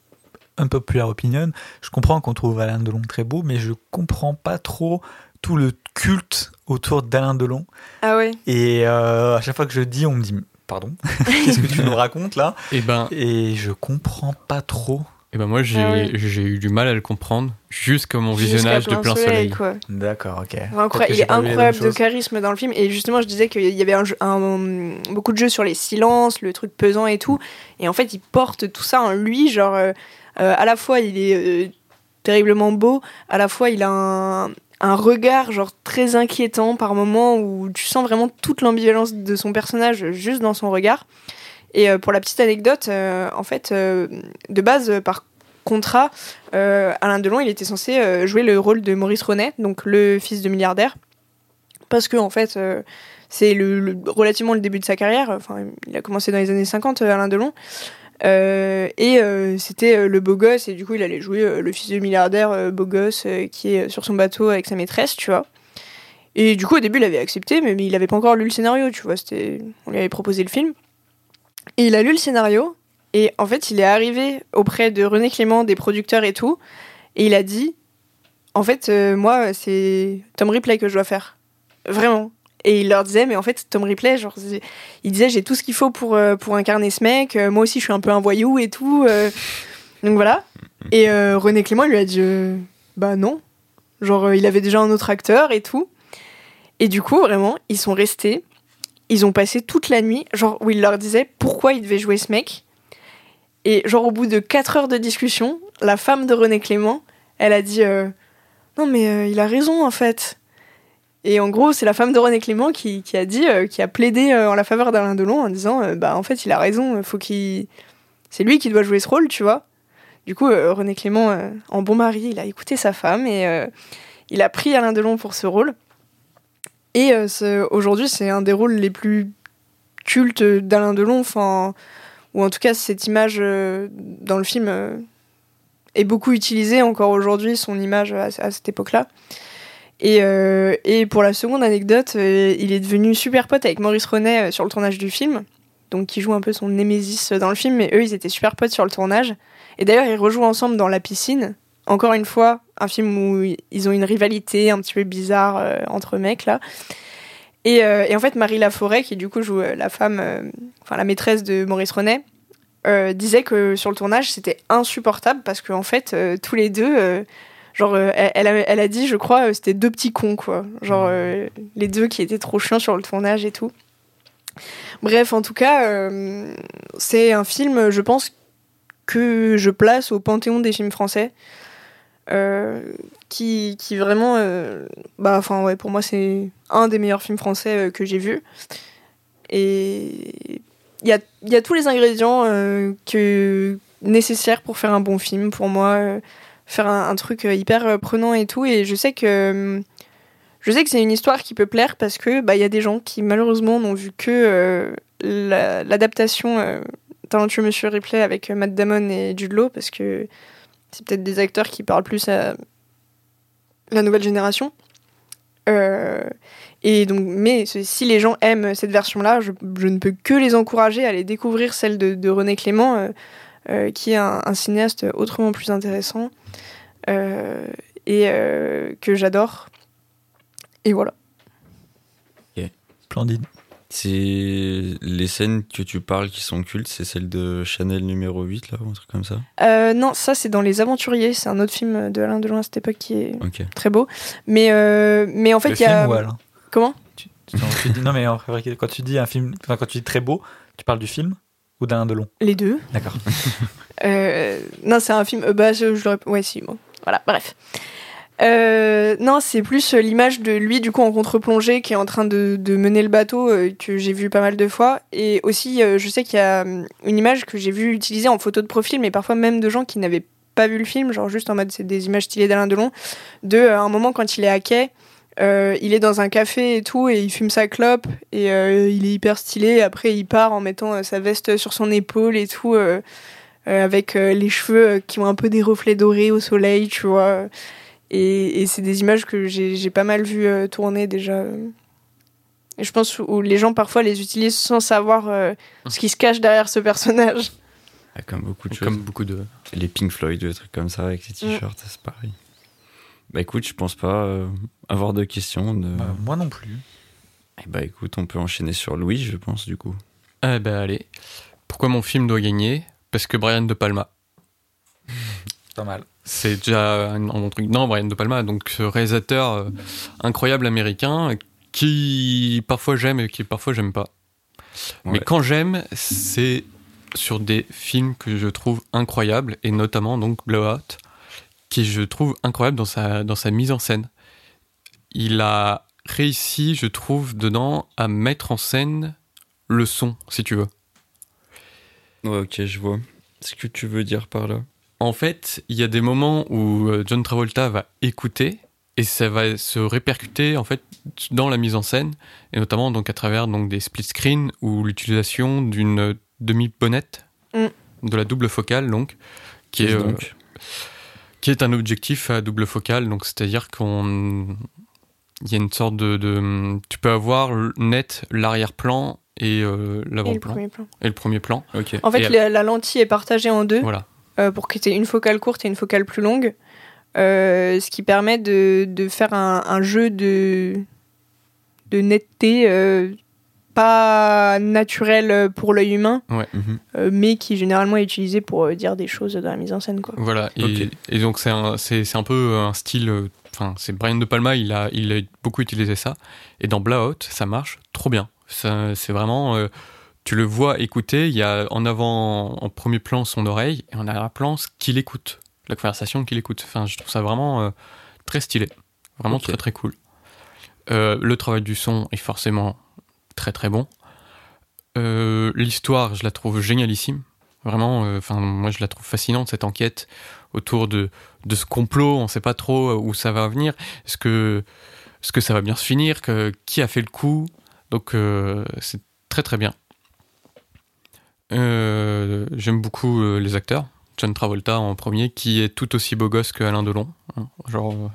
un peu plus opinion, je comprends qu'on trouve Alain Delon très beau, mais je comprends pas trop tout le culte autour d'Alain Delon. Ah ouais Et euh, à chaque fois que je dis, on me dit pardon, qu'est-ce que tu nous racontes là? Et ben, Et je comprends pas trop. Et ben moi, j'ai Ah eu du mal à le comprendre jusqu'à mon visionnage de Plein Soleil. D'accord, ok. Incroyable. Il vu les incroyable de charisme dans le film. Et justement, je disais qu'il y avait un, jeu- un- beaucoup de jeux sur les silences, le truc pesant et tout. Et en fait, il porte tout ça en lui. Genre, euh, euh, à la fois, il est euh, terriblement beau, à la fois, il a un, un regard genre très inquiétant par moments où tu sens vraiment toute l'ambivalence de son personnage juste dans son regard. Et euh, pour la petite anecdote, euh, en fait, euh, de base, par contrat, Alain Delon, il était censé jouer le rôle de Maurice Ronet, donc le fils de milliardaire, parce que en fait, c'est relativement le début de sa carrière. Enfin, il a commencé dans les années 50, euh, Alain Delon. Et c'était le beau gosse, et du coup, il allait jouer le fils de milliardaire beau gosse qui est sur son bateau avec sa maîtresse, tu vois. Et du coup, au début, il avait accepté, mais, mais il avait pas encore lu le scénario, tu vois. On lui avait proposé le film. Et il a lu le scénario, et en fait, il est arrivé auprès de René Clément, des producteurs et tout, et il a dit En fait, euh, moi, c'est Tom Ripley que je dois faire. Vraiment. Et il leur disait Mais en fait, Tom Ripley, genre, il disait J'ai tout ce qu'il faut pour, euh, pour incarner ce mec, euh, moi aussi, je suis un peu un voyou et tout. Donc voilà. Et René Clément lui a dit Bah non. Genre, il avait déjà un autre acteur et tout. Et du coup, vraiment, ils sont restés. Ils ont passé toute la nuit, genre, où il leur disait pourquoi il devait jouer ce mec. Et genre, au bout de 4 heures de discussion, la femme de René Clément, elle a dit euh, Non, mais euh, il a raison, en fait. Et en gros, c'est la femme de René Clément qui, qui a dit, euh, qui a plaidé en la faveur d'Alain Delon en disant Bah, en fait, il a raison, faut qu'il. C'est lui qui doit jouer ce rôle, tu vois. Du coup, René Clément, en bon mari, il a écouté sa femme et il a pris Alain Delon pour ce rôle. Et euh, aujourd'hui, c'est un des rôles les plus cultes d'Alain Delon, enfin, ou en tout cas, cette image euh, dans le film euh, est beaucoup utilisée encore aujourd'hui, son image à, cette époque-là. Et, pour la seconde anecdote, il est devenu super pote avec Maurice Ronet euh, sur le tournage du film, donc qui joue un peu son némésis dans le film, mais eux, ils étaient super potes sur le tournage. Et d'ailleurs, ils rejouent ensemble dans La piscine. Encore une fois, un film où ils ont une rivalité un petit peu bizarre euh, entre mecs, là. Et, euh, et en fait, Marie Laforêt, qui du coup joue euh, la femme, enfin la maîtresse de Maurice euh, disait que sur le tournage, c'était insupportable parce qu'en fait, euh, tous les deux, genre, elle, a, elle a dit, je crois, c'était deux petits cons, quoi. Genre, euh, les deux qui étaient trop chiants sur le tournage et tout. Bref, en tout cas, c'est un film, je pense, que je place au panthéon des films français. Euh, qui, qui vraiment. euh, bah, enfin, ouais, pour moi, c'est un des meilleurs films français euh, que j'ai vu. Et il y a, y a tous les ingrédients que, nécessaires pour faire un bon film, pour moi. faire un, truc hyper prenant et tout. Et je sais que. je sais que c'est une histoire qui peut plaire parce que bah il y a des gens qui malheureusement n'ont vu que euh, la- l'adaptation euh, Talentueux Monsieur Ripley avec Matt Damon et Jude parce que c'est peut-être des acteurs qui parlent plus à la nouvelle génération. Euh, et donc, mais si les gens aiment cette version-là, je, ne peux que les encourager à aller découvrir celle de, René Clément, euh, euh, qui est un, cinéaste autrement plus intéressant et que j'adore. Et voilà. C'est les scènes que tu parles qui sont cultes, c'est celle de Chanel numéro 8 là ou un truc comme ça. Euh, non, ça c'est dans Les Aventuriers, c'est un autre film de Alain Delon à cette époque qui est très beau. Mais, euh, mais en fait, il y a. film ou Alain Comment tu, tu- non, tu dis, non, mais en vrai, quand tu dis un film, enfin, quand tu dis très beau, tu parles du film ou d'Alain Delon Les deux. D'accord. Euh, non, c'est un film. euh, bah, je, je l'aurais. Ouais, si, bon. Voilà, bref. Euh, non, c'est plus euh, l'image de lui, du coup, en contre-plongée, qui est en train de, mener le bateau, euh, que j'ai vu pas mal de fois. Et aussi, euh, je sais qu'il y a hum, une image que j'ai vue utilisée en photo de profil, mais parfois même de gens qui n'avaient pas vu le film, genre juste en mode c'est des images stylées d'Alain Delon, de un moment quand il est à quai. il est dans un café et tout, et il fume sa clope, et il est hyper stylé. Après, il part en mettant sa veste sur son épaule et tout. avec les cheveux qui ont un peu des reflets dorés au soleil, tu vois. Et, et c'est des images que j'ai pas mal vu euh, tourner déjà. Et je pense où les gens parfois les utilisent sans savoir euh, ce qui se cache derrière ce personnage. Ah, comme beaucoup de choses. Comme beaucoup de. Les Pink Floyd, des trucs comme ça avec les t-shirts, c'est pareil. Bah écoute, je pense pas euh, avoir de questions. De... Bah, moi non plus. Eh bah écoute, on peut enchaîner sur Louis, je pense du coup. Eh ben allez. Pourquoi mon film doit gagner? Parce que Brian De Palma. Pas mal. C'est déjà un, un truc. Non, Brian De Palma, donc ce réalisateur euh, incroyable américain qui parfois j'aime et qui parfois j'aime pas. Mais quand j'aime, c'est sur des films que je trouve incroyables et notamment donc Blowout, qui je trouve incroyable dans sa dans sa mise en scène. Il a réussi, je trouve, dedans à mettre en scène le son, si tu veux. Ouais, ok, je vois. Ce que tu veux dire par là? En fait, il y a des moments où euh, John Travolta va écouter et ça va se répercuter en fait dans la mise en scène et notamment donc à travers donc des split screens ou l'utilisation d'une demi bonnette Mm. de la double focale donc qui est euh, qui est un objectif à double focale donc c'est-à-dire qu'on il y a une sorte de, de- tu peux avoir net l'arrière-plan et euh, l'avant-plan premier plan. et le premier plan Ok. En fait, Et la, la lentille est partagée en deux voilà pour que tu aies une focale courte et une focale plus longue. Euh, ce qui permet de, de faire un, un jeu de, de netteté euh, pas naturel pour l'œil humain, Mhm. euh, mais qui généralement est utilisé pour euh, dire des choses dans la mise en scène. Quoi. Voilà, et, Ok. et donc c'est un, c'est, c'est un peu un style. euh, Enfin, c'est Brian De Palma, il a, il a beaucoup utilisé ça. Et dans Blowout, ça marche trop bien. Ça, c'est vraiment. Tu le vois écouter, il y a en avant, en premier plan, son oreille, et en arrière-plan, ce qu'il écoute. La conversation qu'il écoute. Enfin, je trouve ça vraiment euh, très stylé. Vraiment Ok. très très cool. Euh, le travail du son est forcément très très bon. Euh, l'histoire, je la trouve génialissime. Vraiment, enfin, moi je la trouve fascinante cette enquête autour de, de ce complot. On ne sait pas trop où ça va venir. Est-ce que, que ça va bien se finir? Que, Qui a fait le coup? Donc c'est très très bien. Euh, J'aime beaucoup euh, les acteurs. John Travolta en premier, qui est tout aussi beau gosse que Alain Delon. hein. Genre, euh,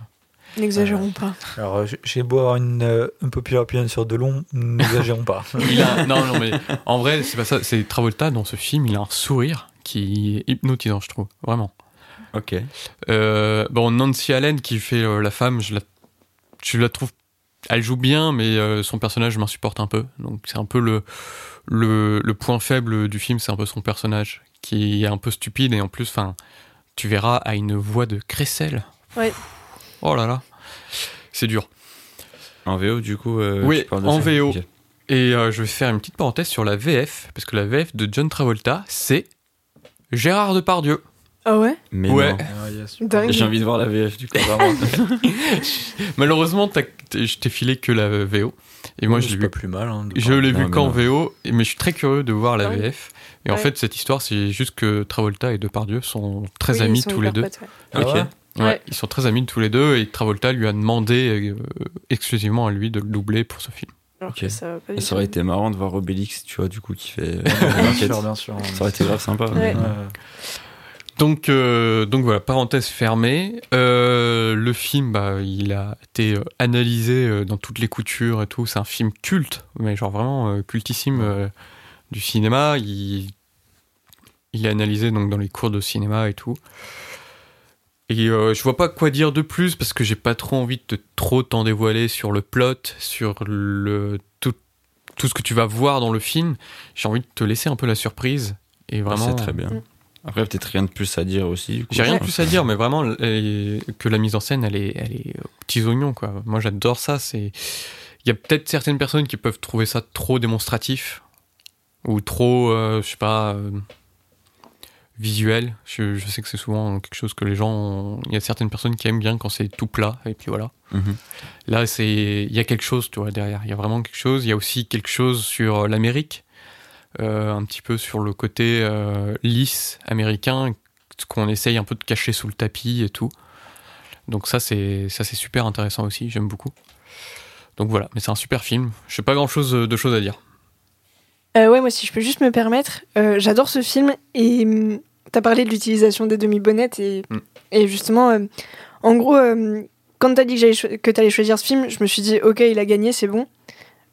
N'exagérons pas. Alors, j'ai beau avoir une, euh, une populaire opinion sur Delon, n'exagérons pas. il a, non, non, mais en vrai, c'est pas ça. C'est Travolta dans ce film, il a un sourire qui est hypnotisant, je trouve. Vraiment. Ok. Euh, bon, Nancy Allen qui fait euh, la femme, je la, je la trouve. Elle joue bien, mais euh, son personnage m'insupporte un peu. Donc c'est un peu le, le, le point faible du film, c'est un peu son personnage qui est un peu stupide et en plus, enfin, tu verras à une voix de crécelle. Ouais. Oh là là, c'est dur. En VO, du coup. euh, Oui, tu parles de en VO. Et euh, je vais faire une petite parenthèse sur la VF, parce que la VF de John Travolta, c'est Gérard Depardieu. Ah ouais? Mais Ouais. Ah. J'ai envie de voir la VF du coup. Malheureusement, je t'ai filé que la VO. Et moi, je l'ai C'est vu plus mal. hein, Je l'ai vu mais qu'en. VO, mais je suis très curieux de voir la Ah. VF. Et en fait, cette histoire, c'est juste que Travolta et Depardieu sont très Oui, ils amis sont tous les deux. potes, ouais. Ah Ok. ouais Ouais, Ouais. Ils sont très amis tous les deux, et Travolta lui a demandé euh, exclusivement à lui de le doubler pour ce film. Que ça aurait été marrant de voir Obélix, tu vois, du coup, qui fait. euh, Bien l'enquête. sûr, bien sûr. Ça aurait été grave sympa. Ouais. Donc, euh, donc voilà, parenthèse fermée. Euh, le film, bah, il a été euh, analysé dans toutes les coutures et tout. C'est un film culte, mais genre vraiment euh, cultissime euh, du cinéma. Il, il est analysé donc dans les cours de cinéma et tout. Et euh, je vois pas quoi dire de plus parce que j'ai pas trop envie de trop t'en dévoiler sur le plot, sur le tout, tout ce que tu vas voir dans le film. J'ai envie de te laisser un peu la surprise. Et vraiment, C'est très bien. Mm. Après, peut-être rien de plus à dire aussi. j'ai rien de plus à dire, mais vraiment que la mise en scène, elle est, elle est aux petits oignons, quoi. Moi, j'adore ça. C'est, il y a peut-être certaines personnes qui peuvent trouver ça trop démonstratif ou trop, euh, je sais pas, euh, visuel. Je, je sais que c'est souvent quelque chose que les gens, ont- il y a certaines personnes qui aiment bien quand c'est tout plat et puis voilà. Mhm. Là, c'est, il y a quelque chose, tu vois, derrière. Il y a vraiment quelque chose. Il y a aussi quelque chose sur l'Amérique, euh, un petit peu sur le côté euh, lisse américain, ce qu'on essaye un peu de cacher sous le tapis et tout. Donc ça, c'est ça, c'est super intéressant aussi. J'aime beaucoup. Donc voilà, mais c'est un super film. Je sais pas grand chose de choses à dire. Euh, ouais, moi, si je peux juste me permettre, euh, j'adore ce film et hum, t'as parlé de l'utilisation des demi-bonnettes et, Mm. et justement, euh, en gros, euh, quand t'as dit que, que t'allais choisir ce film, je me suis dit, ok, il a gagné, c'est bon.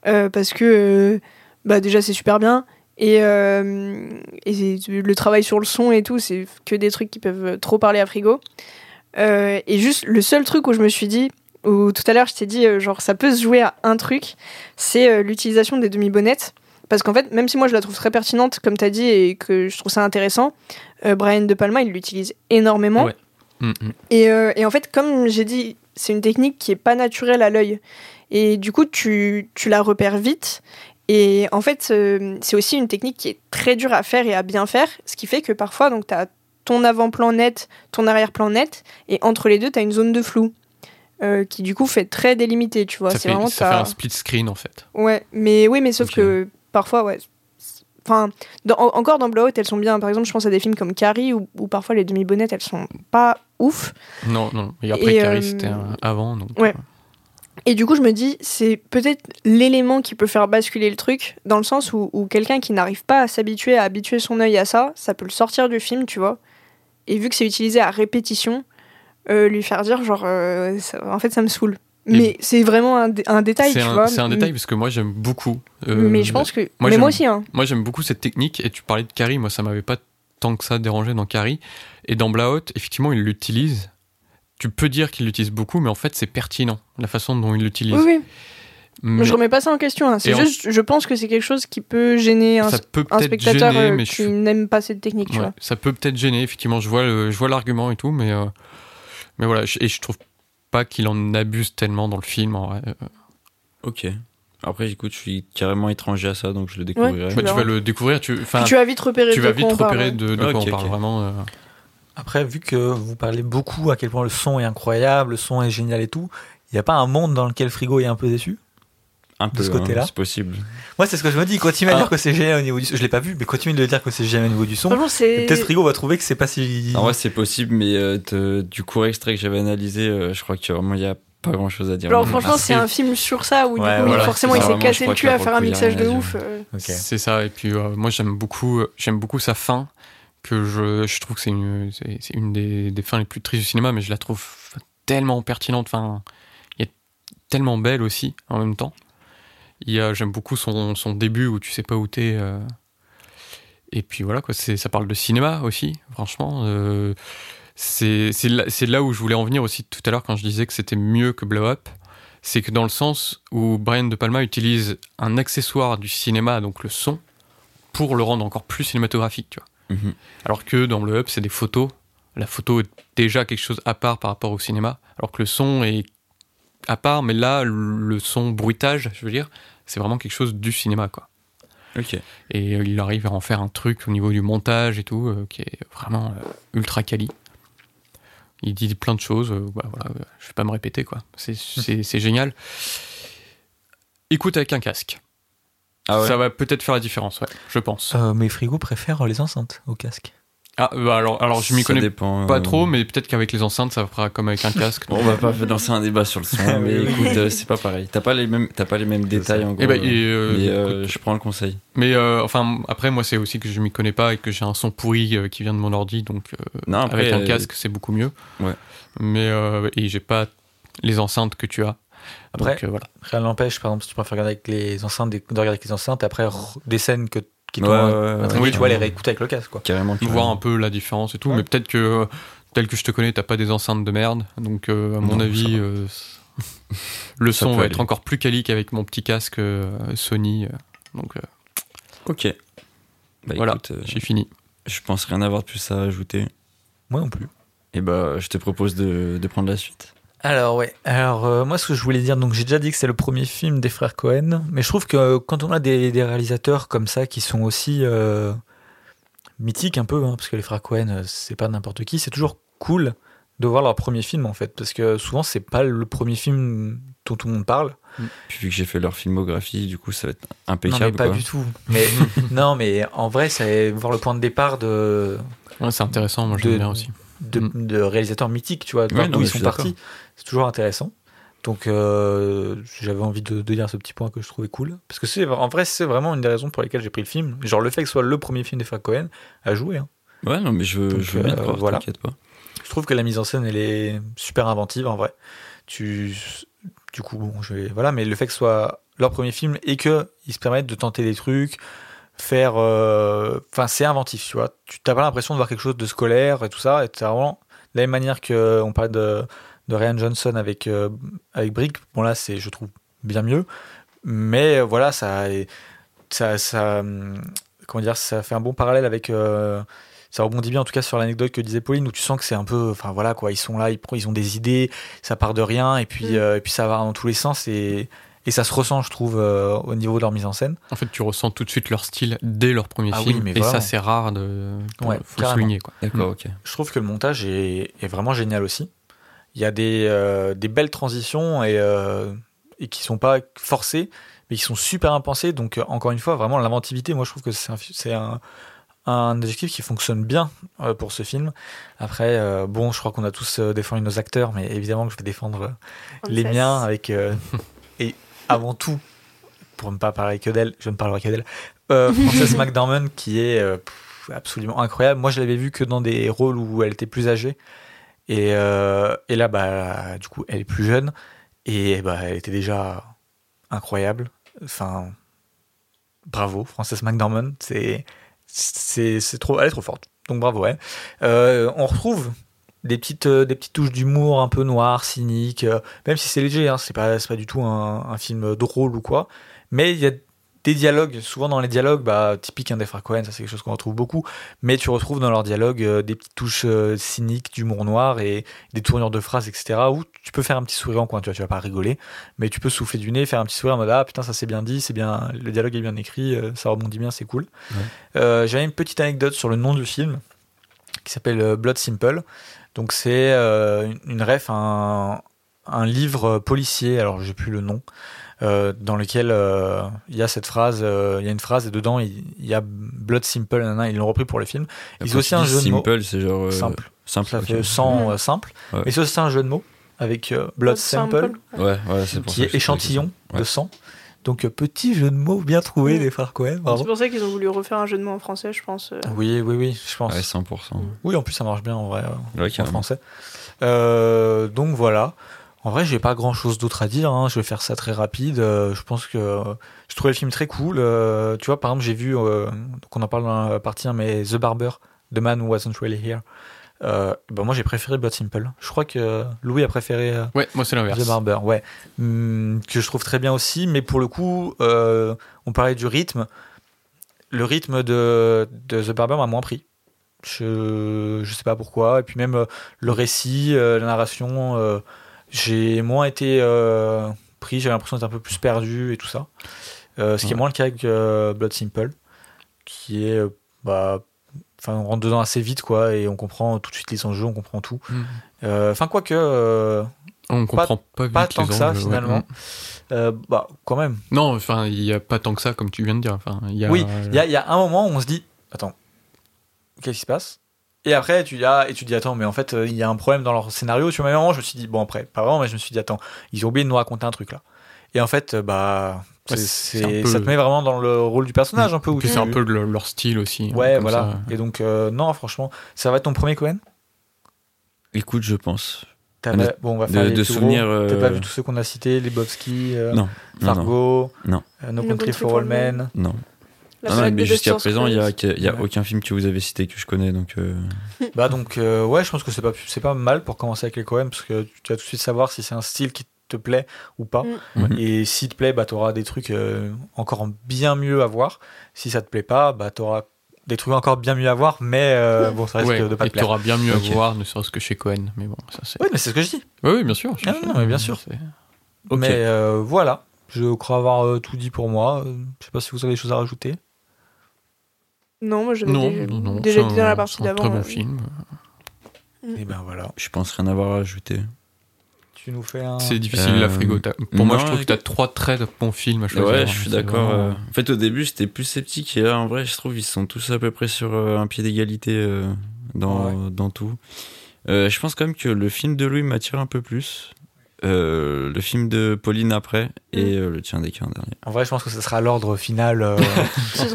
Euh, parce que, euh, bah, déjà, c'est super bien. Et, euh, et le travail sur le son et tout, c'est que des trucs qui peuvent trop parler à frigo. Euh, et juste, le seul truc où je me suis dit, où tout à l'heure je t'ai dit, euh, genre, ça peut se jouer à un truc, c'est l'utilisation des demi-bonnettes. Parce qu'en fait, même si moi je la trouve très pertinente, comme tu as dit, et que je trouve ça intéressant, euh, Brian De Palma, il l'utilise énormément. Ouais. Mm, mm. Et, euh, et en fait, comme j'ai dit, c'est une technique qui est pas naturelle à l'œil. Et du coup, tu, tu la repères vite. Et en fait, euh, c'est aussi une technique qui est très dure à faire et à bien faire. Ce qui fait que parfois, tu as ton avant-plan net, ton arrière-plan net, et entre les deux, tu as une zone de flou. euh, qui du coup fait très délimité, tu vois. ça fait, vraiment ça fait un split screen en fait. Ouais, mais oui, mais sauf que parfois, ouais. Enfin, dans- encore dans Blowout, elles sont bien. Par exemple, je pense à des films comme Carrie où, où parfois les demi-bonnettes, elles sont pas ouf. Non, non. Et après, Et, Carrie, euh, c'était un- avant. Donc, ouais. Et du coup, je me dis, c'est peut-être l'élément qui peut faire basculer le truc, dans le sens où, où quelqu'un qui n'arrive pas à s'habituer, à habituer son œil à ça, ça peut le sortir du film, tu vois. Et vu que c'est utilisé à répétition, euh, lui faire dire, genre, euh, ça- en fait, ça me saoule. Mais c'est vraiment un, dé- un détail, tu un, vois. c'est un détail parce que moi j'aime beaucoup. euh, mais je pense que. moi, mais moi aussi, hein. Moi, j'aime beaucoup cette technique. Et tu parlais de Carrie, moi, ça m'avait pas tant que ça dérangé dans Carrie. Et dans Blowout, effectivement, il l'utilise. Tu peux dire qu'il l'utilise beaucoup, mais en fait, c'est pertinent, la façon dont il l'utilise. Oui, oui. Mais Je remets pas ça en question. hein. C'est juste, je pense que c'est quelque chose qui peut gêner un, ça peut un peut-être spectateur gêner, euh, mais qui n'aime pas cette technique, tu vois. ça peut peut-être gêner, effectivement. Je vois, le- je vois l'argument et tout, mais, euh, mais voilà. je- Et je trouve pas qu'il en abuse tellement dans le film. En vrai. Ok. Après, écoute, je suis carrément étranger à ça, donc je le découvrirai. Tu ouais, tu vas le découvrir. Tu, tu vas vite repérer tu de vas quoi vite on parle, repérer de, de Ok, quoi on parle vraiment. euh. Après, vu que vous parlez beaucoup à quel point le son est incroyable, le son est génial et tout, il n'y a pas un monde dans lequel Frigo est un peu déçu? Un peu, ce hein, côté-là? c'est possible. Moi, c'est ce que je me dis. Continue à Ah. dire que c'est génial au niveau du son. Je l'ai pas vu, mais continue de le dire que c'est génial au niveau du son. Peut-être Frigo va trouver que c'est pas si. En vrai, c'est possible, mais euh, te- du court extrait que j'avais analysé, euh, je crois que vraiment, il y a pas grand chose à dire. Alors franchement, c'est un film sur ça où du Ouais, coup, voilà, forcément, il s'est cassé le cul à faire un mixage de ouf. euh. C'est ça, et puis euh, moi j'aime beaucoup, euh, j'aime beaucoup sa fin, que je, je trouve que c'est une, c'est, une des, des fins les plus tristes du cinéma, mais je la trouve tellement pertinente, enfin, il est tellement belle aussi en même temps. Il y a, j'aime beaucoup son, son début où tu sais pas où t'es. euh, et puis voilà, quoi, c'est, ça parle de cinéma aussi, franchement. euh, c'est, c'est, là, c'est là où je voulais en venir aussi tout à l'heure quand je disais que c'était mieux que Blow Up. C'est que dans le sens où Brian De Palma utilise un accessoire du cinéma, donc le son, pour le rendre encore plus cinématographique, tu vois. Mhm. Alors que dans le Up, c'est des photos. La photo est déjà quelque chose à part par rapport au cinéma, alors que le son est à part, mais là, le son bruitage, je veux dire, c'est vraiment quelque chose du cinéma, quoi. Ok. Et euh, il arrive à en faire un truc au niveau du montage et tout, euh, qui est vraiment euh, ultra quali. Il dit plein de choses, euh, bah, voilà, je vais pas me répéter, quoi. C'est- c'est génial. Écoute avec un casque. Ah ouais. Ça va peut-être faire la différence, ouais, je pense. Euh, mes frigos préfèrent les enceintes au casque. Ah, bah alors, alors je m'y connais dépend, pas euh, trop, mais peut-être qu'avec les enceintes, ça fera comme avec un casque. On va pas lancer un débat sur le son, mais Oui, oui. écoute, euh, c'est pas pareil. T'as pas les mêmes, t'as pas les mêmes détails en gros. Eh ben, et, euh, mais euh, écoute, je prends le conseil. Mais euh, enfin, après, moi, c'est aussi que je m'y connais pas et que j'ai un son pourri euh, qui vient de mon ordi, donc euh, Non, après, avec un casque, c'est beaucoup mieux. Ouais. Mais euh, et j'ai pas les enceintes que tu as. Après, Donc, euh, voilà. rien n'empêche, par exemple, si tu préfères regarder avec les enceintes, de regarder avec les enceintes, et après des scènes que, qui t'ont Ouais, euh, ouais, ouais, tu vois, les réécouter avec le casque, quoi. Carrément. Voir un peu la différence et tout, Ouais. mais peut-être que euh, tel que je te connais, t'as pas des enceintes de merde. Donc, euh, à mon Non, avis, euh, le Ça son va aller. être encore plus quali qu'avec mon petit casque euh, Sony. euh, donc, euh, Ok. Bah, Voilà. euh, j'ai fini. je pense rien avoir de plus à ajouter. Moi non plus. Et bah, je te propose de, de prendre la suite. Alors ouais, alors euh, moi ce que je voulais dire, donc j'ai déjà dit que c'est le premier film des frères Cohen, mais je trouve que euh, quand on a des, des réalisateurs comme ça qui sont aussi euh, mythiques un peu, hein, parce que les frères Cohen c'est pas n'importe qui, c'est toujours cool de voir leur premier film en fait, parce que souvent c'est pas le premier film dont tout le monde parle. Puis vu que j'ai fait leur filmographie, du coup, ça va être Non impeccable. mais pas quoi. du tout. Mais non mais en vrai c'est voir le point de départ de Ouais, c'est intéressant, moi j'aime bien aussi. De, Mm. de réalisateurs mythiques, tu vois, Ouais, d'où ils sont partis. C'est toujours intéressant. Donc euh, j'avais envie de, de dire ce petit point que je trouvais cool. Parce que c'est en vrai, c'est vraiment une des raisons pour lesquelles j'ai pris le film. Genre le fait que ce soit le premier film des frères Cohen à jouer. hein. Ouais, non, mais je Donc, je veux bien euh, croire, voilà. t'inquiète pas. Je trouve que la mise en scène, elle est super inventive en vrai. Tu, du coup, bon, je vais, voilà, mais le fait que ce soit leur premier film et que ils se permettent de tenter des trucs, faire, euh, enfin, c'est inventif, tu vois. Tu t'as pas l'impression de voir quelque chose de scolaire et tout ça. Et vraiment de la même manière que on parlait de, de Ryan Johnson avec euh, avec Brick. Bon là, c'est, je trouve bien mieux, mais euh, voilà, ça, ça, ça, hum, comment dire, ça fait un bon parallèle avec. euh, ça rebondit bien en tout cas sur l'anecdote que disait Pauline où tu sens que c'est un peu enfin voilà quoi ils sont là ils, ils ont des idées ça part de rien et puis Mm. euh, et puis ça va dans tous les sens et et ça se ressent je trouve euh, au niveau de leur mise en scène En fait, tu ressens tout de suite leur style dès leur premier Ah oui, film, mais et vraiment. ça, c'est rare de. pour- Ouais, faut le souligner, quoi. D'accord, Mm. ok. je trouve que le montage est, est vraiment génial aussi il y a des euh, des belles transitions et euh, et qui sont pas forcées mais qui sont super impensées donc euh, encore une fois vraiment l'inventivité moi je trouve que c'est un c'est un un adjectif qui fonctionne bien euh, pour ce film. Après, euh, bon, je crois qu'on a tous euh, défendu nos acteurs, mais évidemment que je vais défendre euh, les miens avec euh, avant tout pour ne pas parler que d'elle je ne parlerai que d'elle euh, Frances McDormand qui est euh, absolument incroyable. Moi je l'avais vue que dans des rôles où elle était plus âgée. Et, euh, et là bah du coup elle est plus jeune. Et bah elle était déjà incroyable. Enfin bravo Frances McDormand. C'est trop elle est trop forte. Donc bravo elle. Euh, on retrouve des petites, euh, des petites touches d'humour un peu noir, cynique, euh, même si c'est léger, hein, c'est pas, pas du tout un, un film drôle ou quoi. Mais il y a des dialogues, souvent dans les dialogues, bah, typique hein, des frères Cohen, ça c'est quelque chose qu'on retrouve beaucoup, mais tu retrouves dans leurs dialogues euh, des petites touches cyniques, d'humour noir et des tournures de phrases, etc. où tu peux faire un petit sourire en coin, tu vois, tu vas pas rigoler, mais tu peux souffler du nez, faire un petit sourire en mode ah putain ça c'est bien dit, c'est bien, le dialogue est bien écrit, ça rebondit bien, c'est cool. Ouais. J'avais une petite anecdote sur le nom du film qui s'appelle Blood Simple. Donc c'est euh, une- ref, à un, un livre policier, alors j'ai plus le nom, euh, dans lequel euh, il y a cette phrase, euh, il y a une phrase et dedans il, il y a Blood Simple, nanana, ils l'ont repris pour le film. Ils ont aussi un jeu de mots Simple, c'est genre. euh, simple, Simple. ça fait sans simple, Ouais. mais c'est aussi un jeu de mots avec euh, Blood Sample, Ouais, ouais, qui ça est échantillon Ouais. de sang. Donc euh, petit jeu de mots bien trouvé Mm. des frères Cohen, C'est pour ça qu'ils ont voulu refaire un jeu de mots en français, je pense. euh. Oui, oui, oui, je pense. Ouais, 100%. Oui, en plus ça marche bien en vrai. euh, Ouais, en français. Euh, donc voilà. En vrai, j'ai pas grand chose d'autre à dire. hein. Je vais faire ça très rapide. Euh, je pense que euh, je trouvais le film très cool. Euh, tu vois, par exemple, j'ai vu, euh, donc on en parle dans la partie 1, mais The Barber, The Man Who Wasn't Really Here. Euh, ben moi, j'ai préféré Blood Simple. Je crois que Louis a préféré euh, Ouais, moi c'est. The Barber, ouais. Hum, que je trouve très bien aussi, mais pour le coup, euh, on parlait du rythme. Le rythme de, de The Barber m'a moins pris. Je, je sais pas pourquoi. Et puis même le récit, la narration, j'ai moins été pris. J'avais l'impression d'être un peu plus perdu et tout ça. Euh, ce qui est moins le cas avec euh, Blood Simple, qui est. bah, Enfin, on rentre dedans assez vite, quoi, et on comprend tout de suite les enjeux, on comprend tout. Mm. Euh, Enfin, quoique, euh, On comprend pas, vite pas tant les que ça, ouais. finalement. Mm. euh, bah, quand même. Non, enfin, il y a pas tant que ça, comme tu viens de dire. Enfin, il y a, Oui, il y a, il y a un moment où on se dit Attends, qu'est-ce qui se passe? Et après, tu dis, ah, et tu dis Attends, mais en fait, euh, il y a un problème dans leur scénario. Tu vois, même moment, je me suis dit Bon, après, pas vraiment, mais je me suis dit Attends, ils ont oublié de nous raconter un truc là. Et en fait, euh, bah, c'est- peu- ça te met vraiment dans le rôle du personnage un peu. Où Puis tu- c'est un peu le- leur style aussi. Ouais, comme voilà. ça. Et donc, euh, non, franchement, ça va être ton premier Cohen? Écoute, je pense. De- pas- Bon, on va de- faire les de plus gros. souvenirs, euh, T'as pas vu tous ceux qu'on a cités Les Bobski, euh, Non. Non, non. Fargo, Non. euh, No No Country for All Men. Non. Ah non, mais de jusqu'à présent, il y a, y a Ouais. aucun film que vous avez cité que je connais, donc. euh, Bah donc euh, ouais, je pense que c'est pas c'est pas mal pour commencer avec les Cohen parce que tu vas tout de suite savoir si c'est un style qui te plaît ou pas. Mm. Et s'il te plaît, bah t'auras des trucs euh, encore bien mieux à voir. Si ça te plaît pas, bah t'auras des trucs encore bien mieux à voir, mais euh, bon, ça risque Ouais, de pas et te plaire. t'auras bien mieux à voir, ne serait-ce que chez Cohen. Mais bon, ça c'est. Oui, mais c'est ce que je dis. Oui, oui, bien sûr. Ah non, mais bien sûr. Mais euh, voilà, je crois avoir euh, tout dit pour moi. Je sais pas si vous avez des choses à rajouter. Non, moi j'avais Non, déjà, non, non. déjà dit dans un- la partie c'est un d'avant. Très bon euh, film. Et ben voilà, Je pense rien avoir à ajouter. Tu nous fais un. C'est difficile Euh, la frigo. T'as- Pour moi, je trouve que t'as trois très bons films à choisir. Ouais, je suis d'accord. vraiment- euh. En fait, au début, j'étais plus sceptique et là, en vrai, je trouve ils sont tous à peu près sur euh, un pied d'égalité euh, dans, dans tout. Euh, je pense quand même que le film de Louis m'attire un peu plus. Euh, le film de Pauline après et euh, le tien des en dernier. En vrai, je pense que ce sera l'ordre final. euh,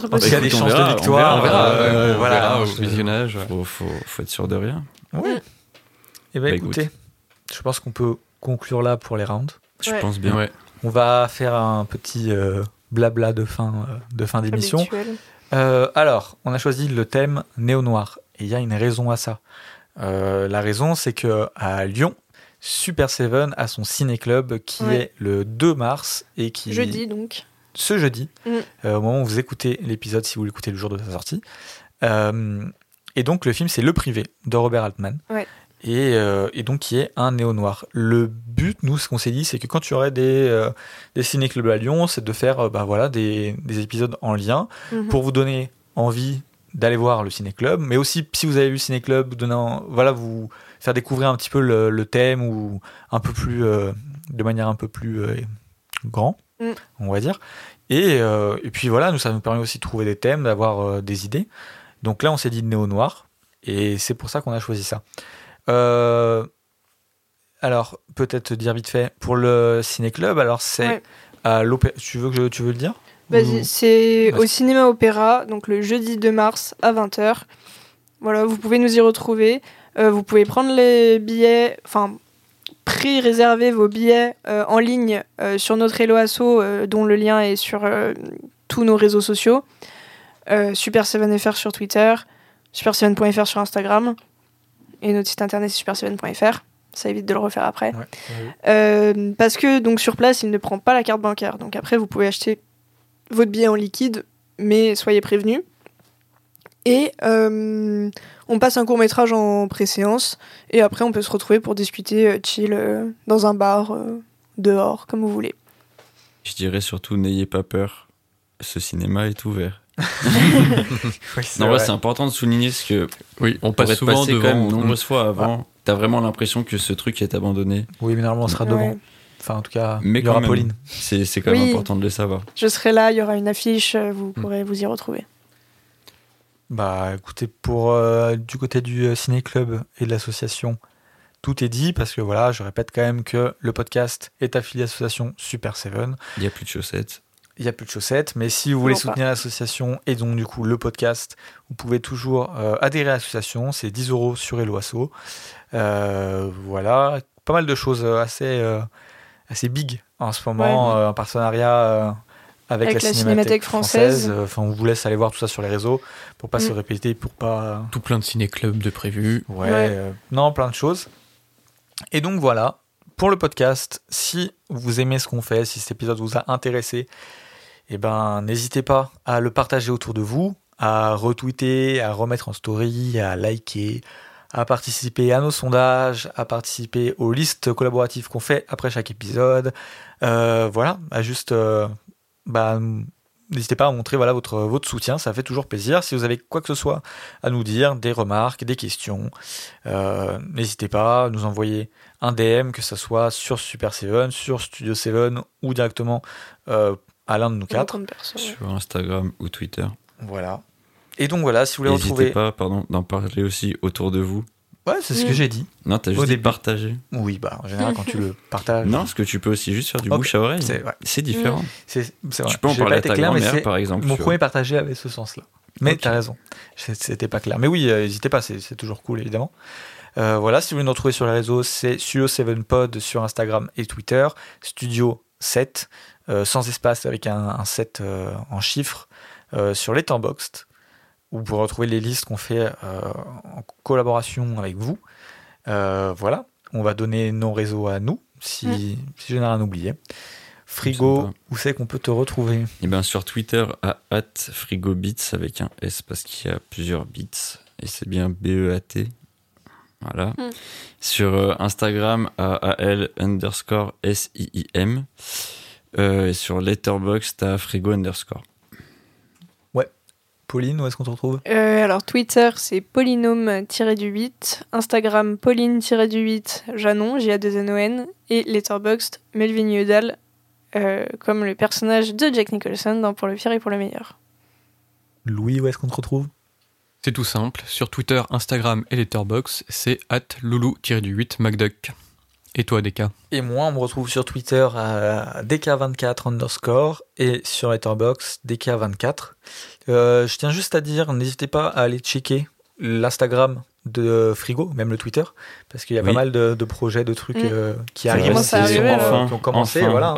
Parce qu'il y a des chances verra, de on victoire. verra, On verra, euh, on voilà, verra au visionnage. Faut, faut, faut être sûr de rien. Ouais. Et ben Bah, écoutez, je pense qu'on peut conclure là pour les rounds. Je Ouais. pense bien. Ouais. On va faire un petit euh, blabla de fin euh, de fin d'émission. Euh, alors, on a choisi le thème néo-noir et il y a une raison à ça. Euh, la raison, c'est que à Lyon, Super Seven a son ciné-club qui Ouais. est le 2 mars et qui Jeudi donc. ce jeudi, Mm. euh, au moment où vous écoutez l'épisode, si vous l'écoutez le jour de sa sortie. Euh, et donc, le film, c'est Le Privé de Robert Altman. Ouais. Et, euh, et donc, qui est un néo-noir. Le but, nous, ce qu'on s'est dit, c'est que quand tu aurais des, euh, des ciné-clubs à Lyon, c'est de faire euh, bah, voilà, des, des épisodes en lien Mhm. pour vous donner envie d'aller voir le ciné-club, mais aussi, si vous avez vu le ciné-club, vous donner en- voilà, vous faire découvrir un petit peu le, le thème ou un peu plus, euh, de manière un peu plus grand, Mm. on va dire. Et, et puis voilà, nous, ça nous permet aussi de trouver des thèmes, d'avoir des idées. Donc là, on s'est dit néo-noir, et c'est pour ça qu'on a choisi ça. Euh, alors, peut-être te dire vite fait, pour le ciné-club, alors c'est Ouais. à l'opéra. Tu veux que je- tu veux le dire? Vas-y, c'est au cinéma opéra, donc le jeudi 2 mars à 20h. Voilà, vous pouvez nous y retrouver. Euh, vous pouvez prendre les billets, enfin, pré-réserver vos billets euh, en ligne euh, sur notre Hello Asso, dont le lien est sur tous nos réseaux sociaux. Euh, Super7fr sur Twitter, super7.fr sur Instagram, et notre site internet c'est super7.fr. Ça évite de le refaire après. Ouais. Euh, parce que donc sur place, il ne prend pas la carte bancaire. Donc après, vous pouvez acheter votre billet en liquide, mais soyez prévenus. Et euh, on passe un court métrage en préséance, et après on peut se retrouver pour discuter euh, chill euh, dans un bar, euh, dehors, comme vous voulez. Je dirais surtout, n'ayez pas peur. Ce cinéma est ouvert. Oui, c'est Non, en vrai, vrai. c'est important de souligner ce que Oui, on passe souvent devant. quand même nombreuses fois avant, t'as vraiment l'impression que ce truc est abandonné. Oui, mais normalement, on sera Ouais. devant. Enfin, en tout cas, Mais il y aura même. Pauline. C'est c'est quand même Oui. important de le savoir. Je serai là, il y aura une affiche, vous Mm. pourrez vous y retrouver. Bah, écoutez, pour euh, du côté du euh, ciné-club et de l'association, tout est dit parce que voilà, je répète quand même que le podcast est affilié à l'association Super Seven. Il n'y a plus de chaussettes. Il n'y a plus de chaussettes, mais si vous voulez soutenir l'association et donc du coup le podcast, vous pouvez toujours euh, adhérer à l'association. C'est 10 euros sur Eloasso. Euh, voilà, pas mal de choses euh, assez, euh, assez big en ce moment, Ouais. euh, un partenariat euh, avec, Avec la, la Cinémathèque Cinémathèque française. française. Enfin, on vous laisse aller voir tout ça sur les réseaux pour pas Mm. se répéter, pour pas. Tout plein de ciné-clubs de prévus. Ouais, Ouais. euh, non, plein de choses. Et donc voilà, pour le podcast, si vous aimez ce qu'on fait, si cet épisode vous a intéressé, eh ben, n'hésitez pas à le partager autour de vous, à retweeter, à remettre en story, à liker, à participer à nos sondages, à participer aux listes collaboratives qu'on fait après chaque épisode. Euh, voilà, juste euh, bah, n'hésitez pas à montrer voilà, votre, votre soutien, ça fait toujours plaisir. Si vous avez quoi que ce soit à nous dire, des remarques, des questions, euh, n'hésitez pas à nous envoyer un DM, que ce soit sur Super Seven, sur Studio Seven ou directement à l'un de nous quatre. Sur Instagram ou Twitter. Voilà. Et donc voilà, si vous voulez N'hésitez retrouver. pas, pardon, d'en parler aussi autour de vous. Ouais, c'est ce que Mm. j'ai dit. Non, t'as juste dit partager. Oui, bah en général, quand tu le partages. Non, parce que tu peux aussi juste faire du bouche à oreille. C'est ouais, différent. vrai. Tu peux en parler à ta grand-mère, c'est- par exemple. Mon premier partagé avait ce sens-là. Mais t'as raison, c'était pas clair. Mais oui, euh, n'hésitez pas, c'est toujours cool évidemment. Euh, voilà, si vous voulez nous retrouver sur les réseaux, c'est Studio7pod sur Instagram et Twitter, Studio 7, euh, sans espace avec un, un 7 euh, en chiffres, euh, sur Letterboxd, où vous pourrez retrouver les listes qu'on fait euh, en collaboration avec vous. Euh, voilà, on va donner nos réseaux à nous, si, si je n'ai rien oublié. Frigo, Sympa. où c'est qu'on peut te retrouver? Et bien sur Twitter à frigobits avec un S parce qu'il y a plusieurs bits et c'est bien B-E-A-T. Voilà. Mm. Sur euh, Instagram à AL underscore S-I-I-M. Euh, et sur Letterboxd à frigo underscore. Pauline, où est-ce qu'on te retrouve? Euh, alors Twitter c'est polynôme-du-8, Instagram pauline-du-8 Janon, J-A-2-N-O-N, et Letterboxd Melvin Yodal, euh, comme le personnage de Jack Nicholson dans Pour le pire et pour le meilleur. Louis, où est-ce qu'on te retrouve? C'est tout simple. Sur Twitter, Instagram et Letterboxd, c'est at loulou-du-8 MacDuck. Et toi, Deka Et moi, on me retrouve sur Twitter à DK24 underscore et sur Letterboxd DK24. Euh, je tiens juste à dire, n'hésitez pas à aller checker l'Instagram de Frigo, même le Twitter, parce qu'il y a Oui. pas mal de, de projets, de trucs Mm. euh, qui arrivent, qui, sont, euh, enfin, qui ont commencé, enfin. voilà.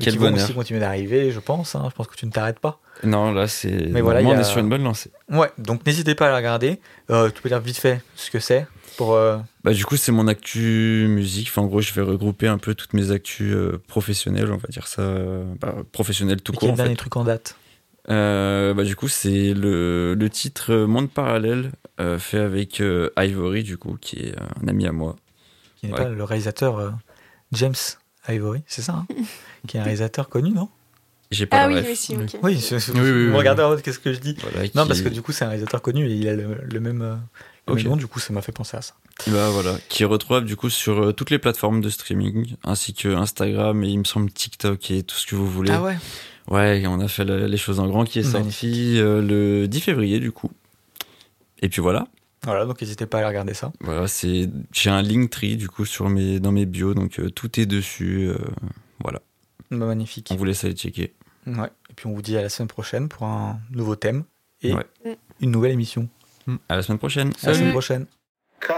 Et quel qui vont bonheur. aussi continuer d'arriver, je pense. hein. Je pense que tu ne t'arrêtes pas. Non, là, c'est. Mais voilà, il y on a- est sur une bonne lancée. Ouais, donc n'hésitez pas à la regarder. Euh, tu peux dire vite fait ce que c'est pour. euh, Bah, du coup, c'est mon actu musique. Enfin, en gros, je vais regrouper un peu toutes mes actus euh, professionnelles, on va dire ça. euh, bah, professionnelles tout quel court, le dernier fait. truc en date? Euh, bah, du coup, c'est le, le titre Monde Parallèle, euh, fait avec euh, Ivory, du coup, qui est euh, un ami à moi. Qui n'est Ouais. pas le réalisateur euh, James Ivory, c'est ça hein? Qui est un réalisateur connu, non? J'ai pas Ah oui, oui, si, ok. Oui, je, je- Oui, oui, vous oui, me oui. regardez en mode qu'est-ce que je dis? Voilà, Non, qui- parce que du coup, c'est un réalisateur connu et il a le, le même, euh, le Ok. même nom, du coup, ça m'a fait penser à ça. Bah, voilà, qui est retrouvable du coup sur euh, toutes les plateformes de streaming, ainsi que Instagram et il me semble TikTok et tout ce que vous voulez. Ah ouais Ouais, on a fait le- les choses en grand qui est Magnifique. sorti euh, le 10 février du coup. Et puis voilà, Voilà, donc n'hésitez pas à aller regarder ça. voilà, c'est j'ai un Linktree du coup sur mes dans mes bios donc euh, tout est dessus. euh, voilà, Bah, magnifique. on vous laisse aller checker. Ouais. Et puis on vous dit à la semaine prochaine pour un nouveau thème et Ouais. une nouvelle émission. À la semaine prochaine. À la semaine Salut. prochaine. Cut.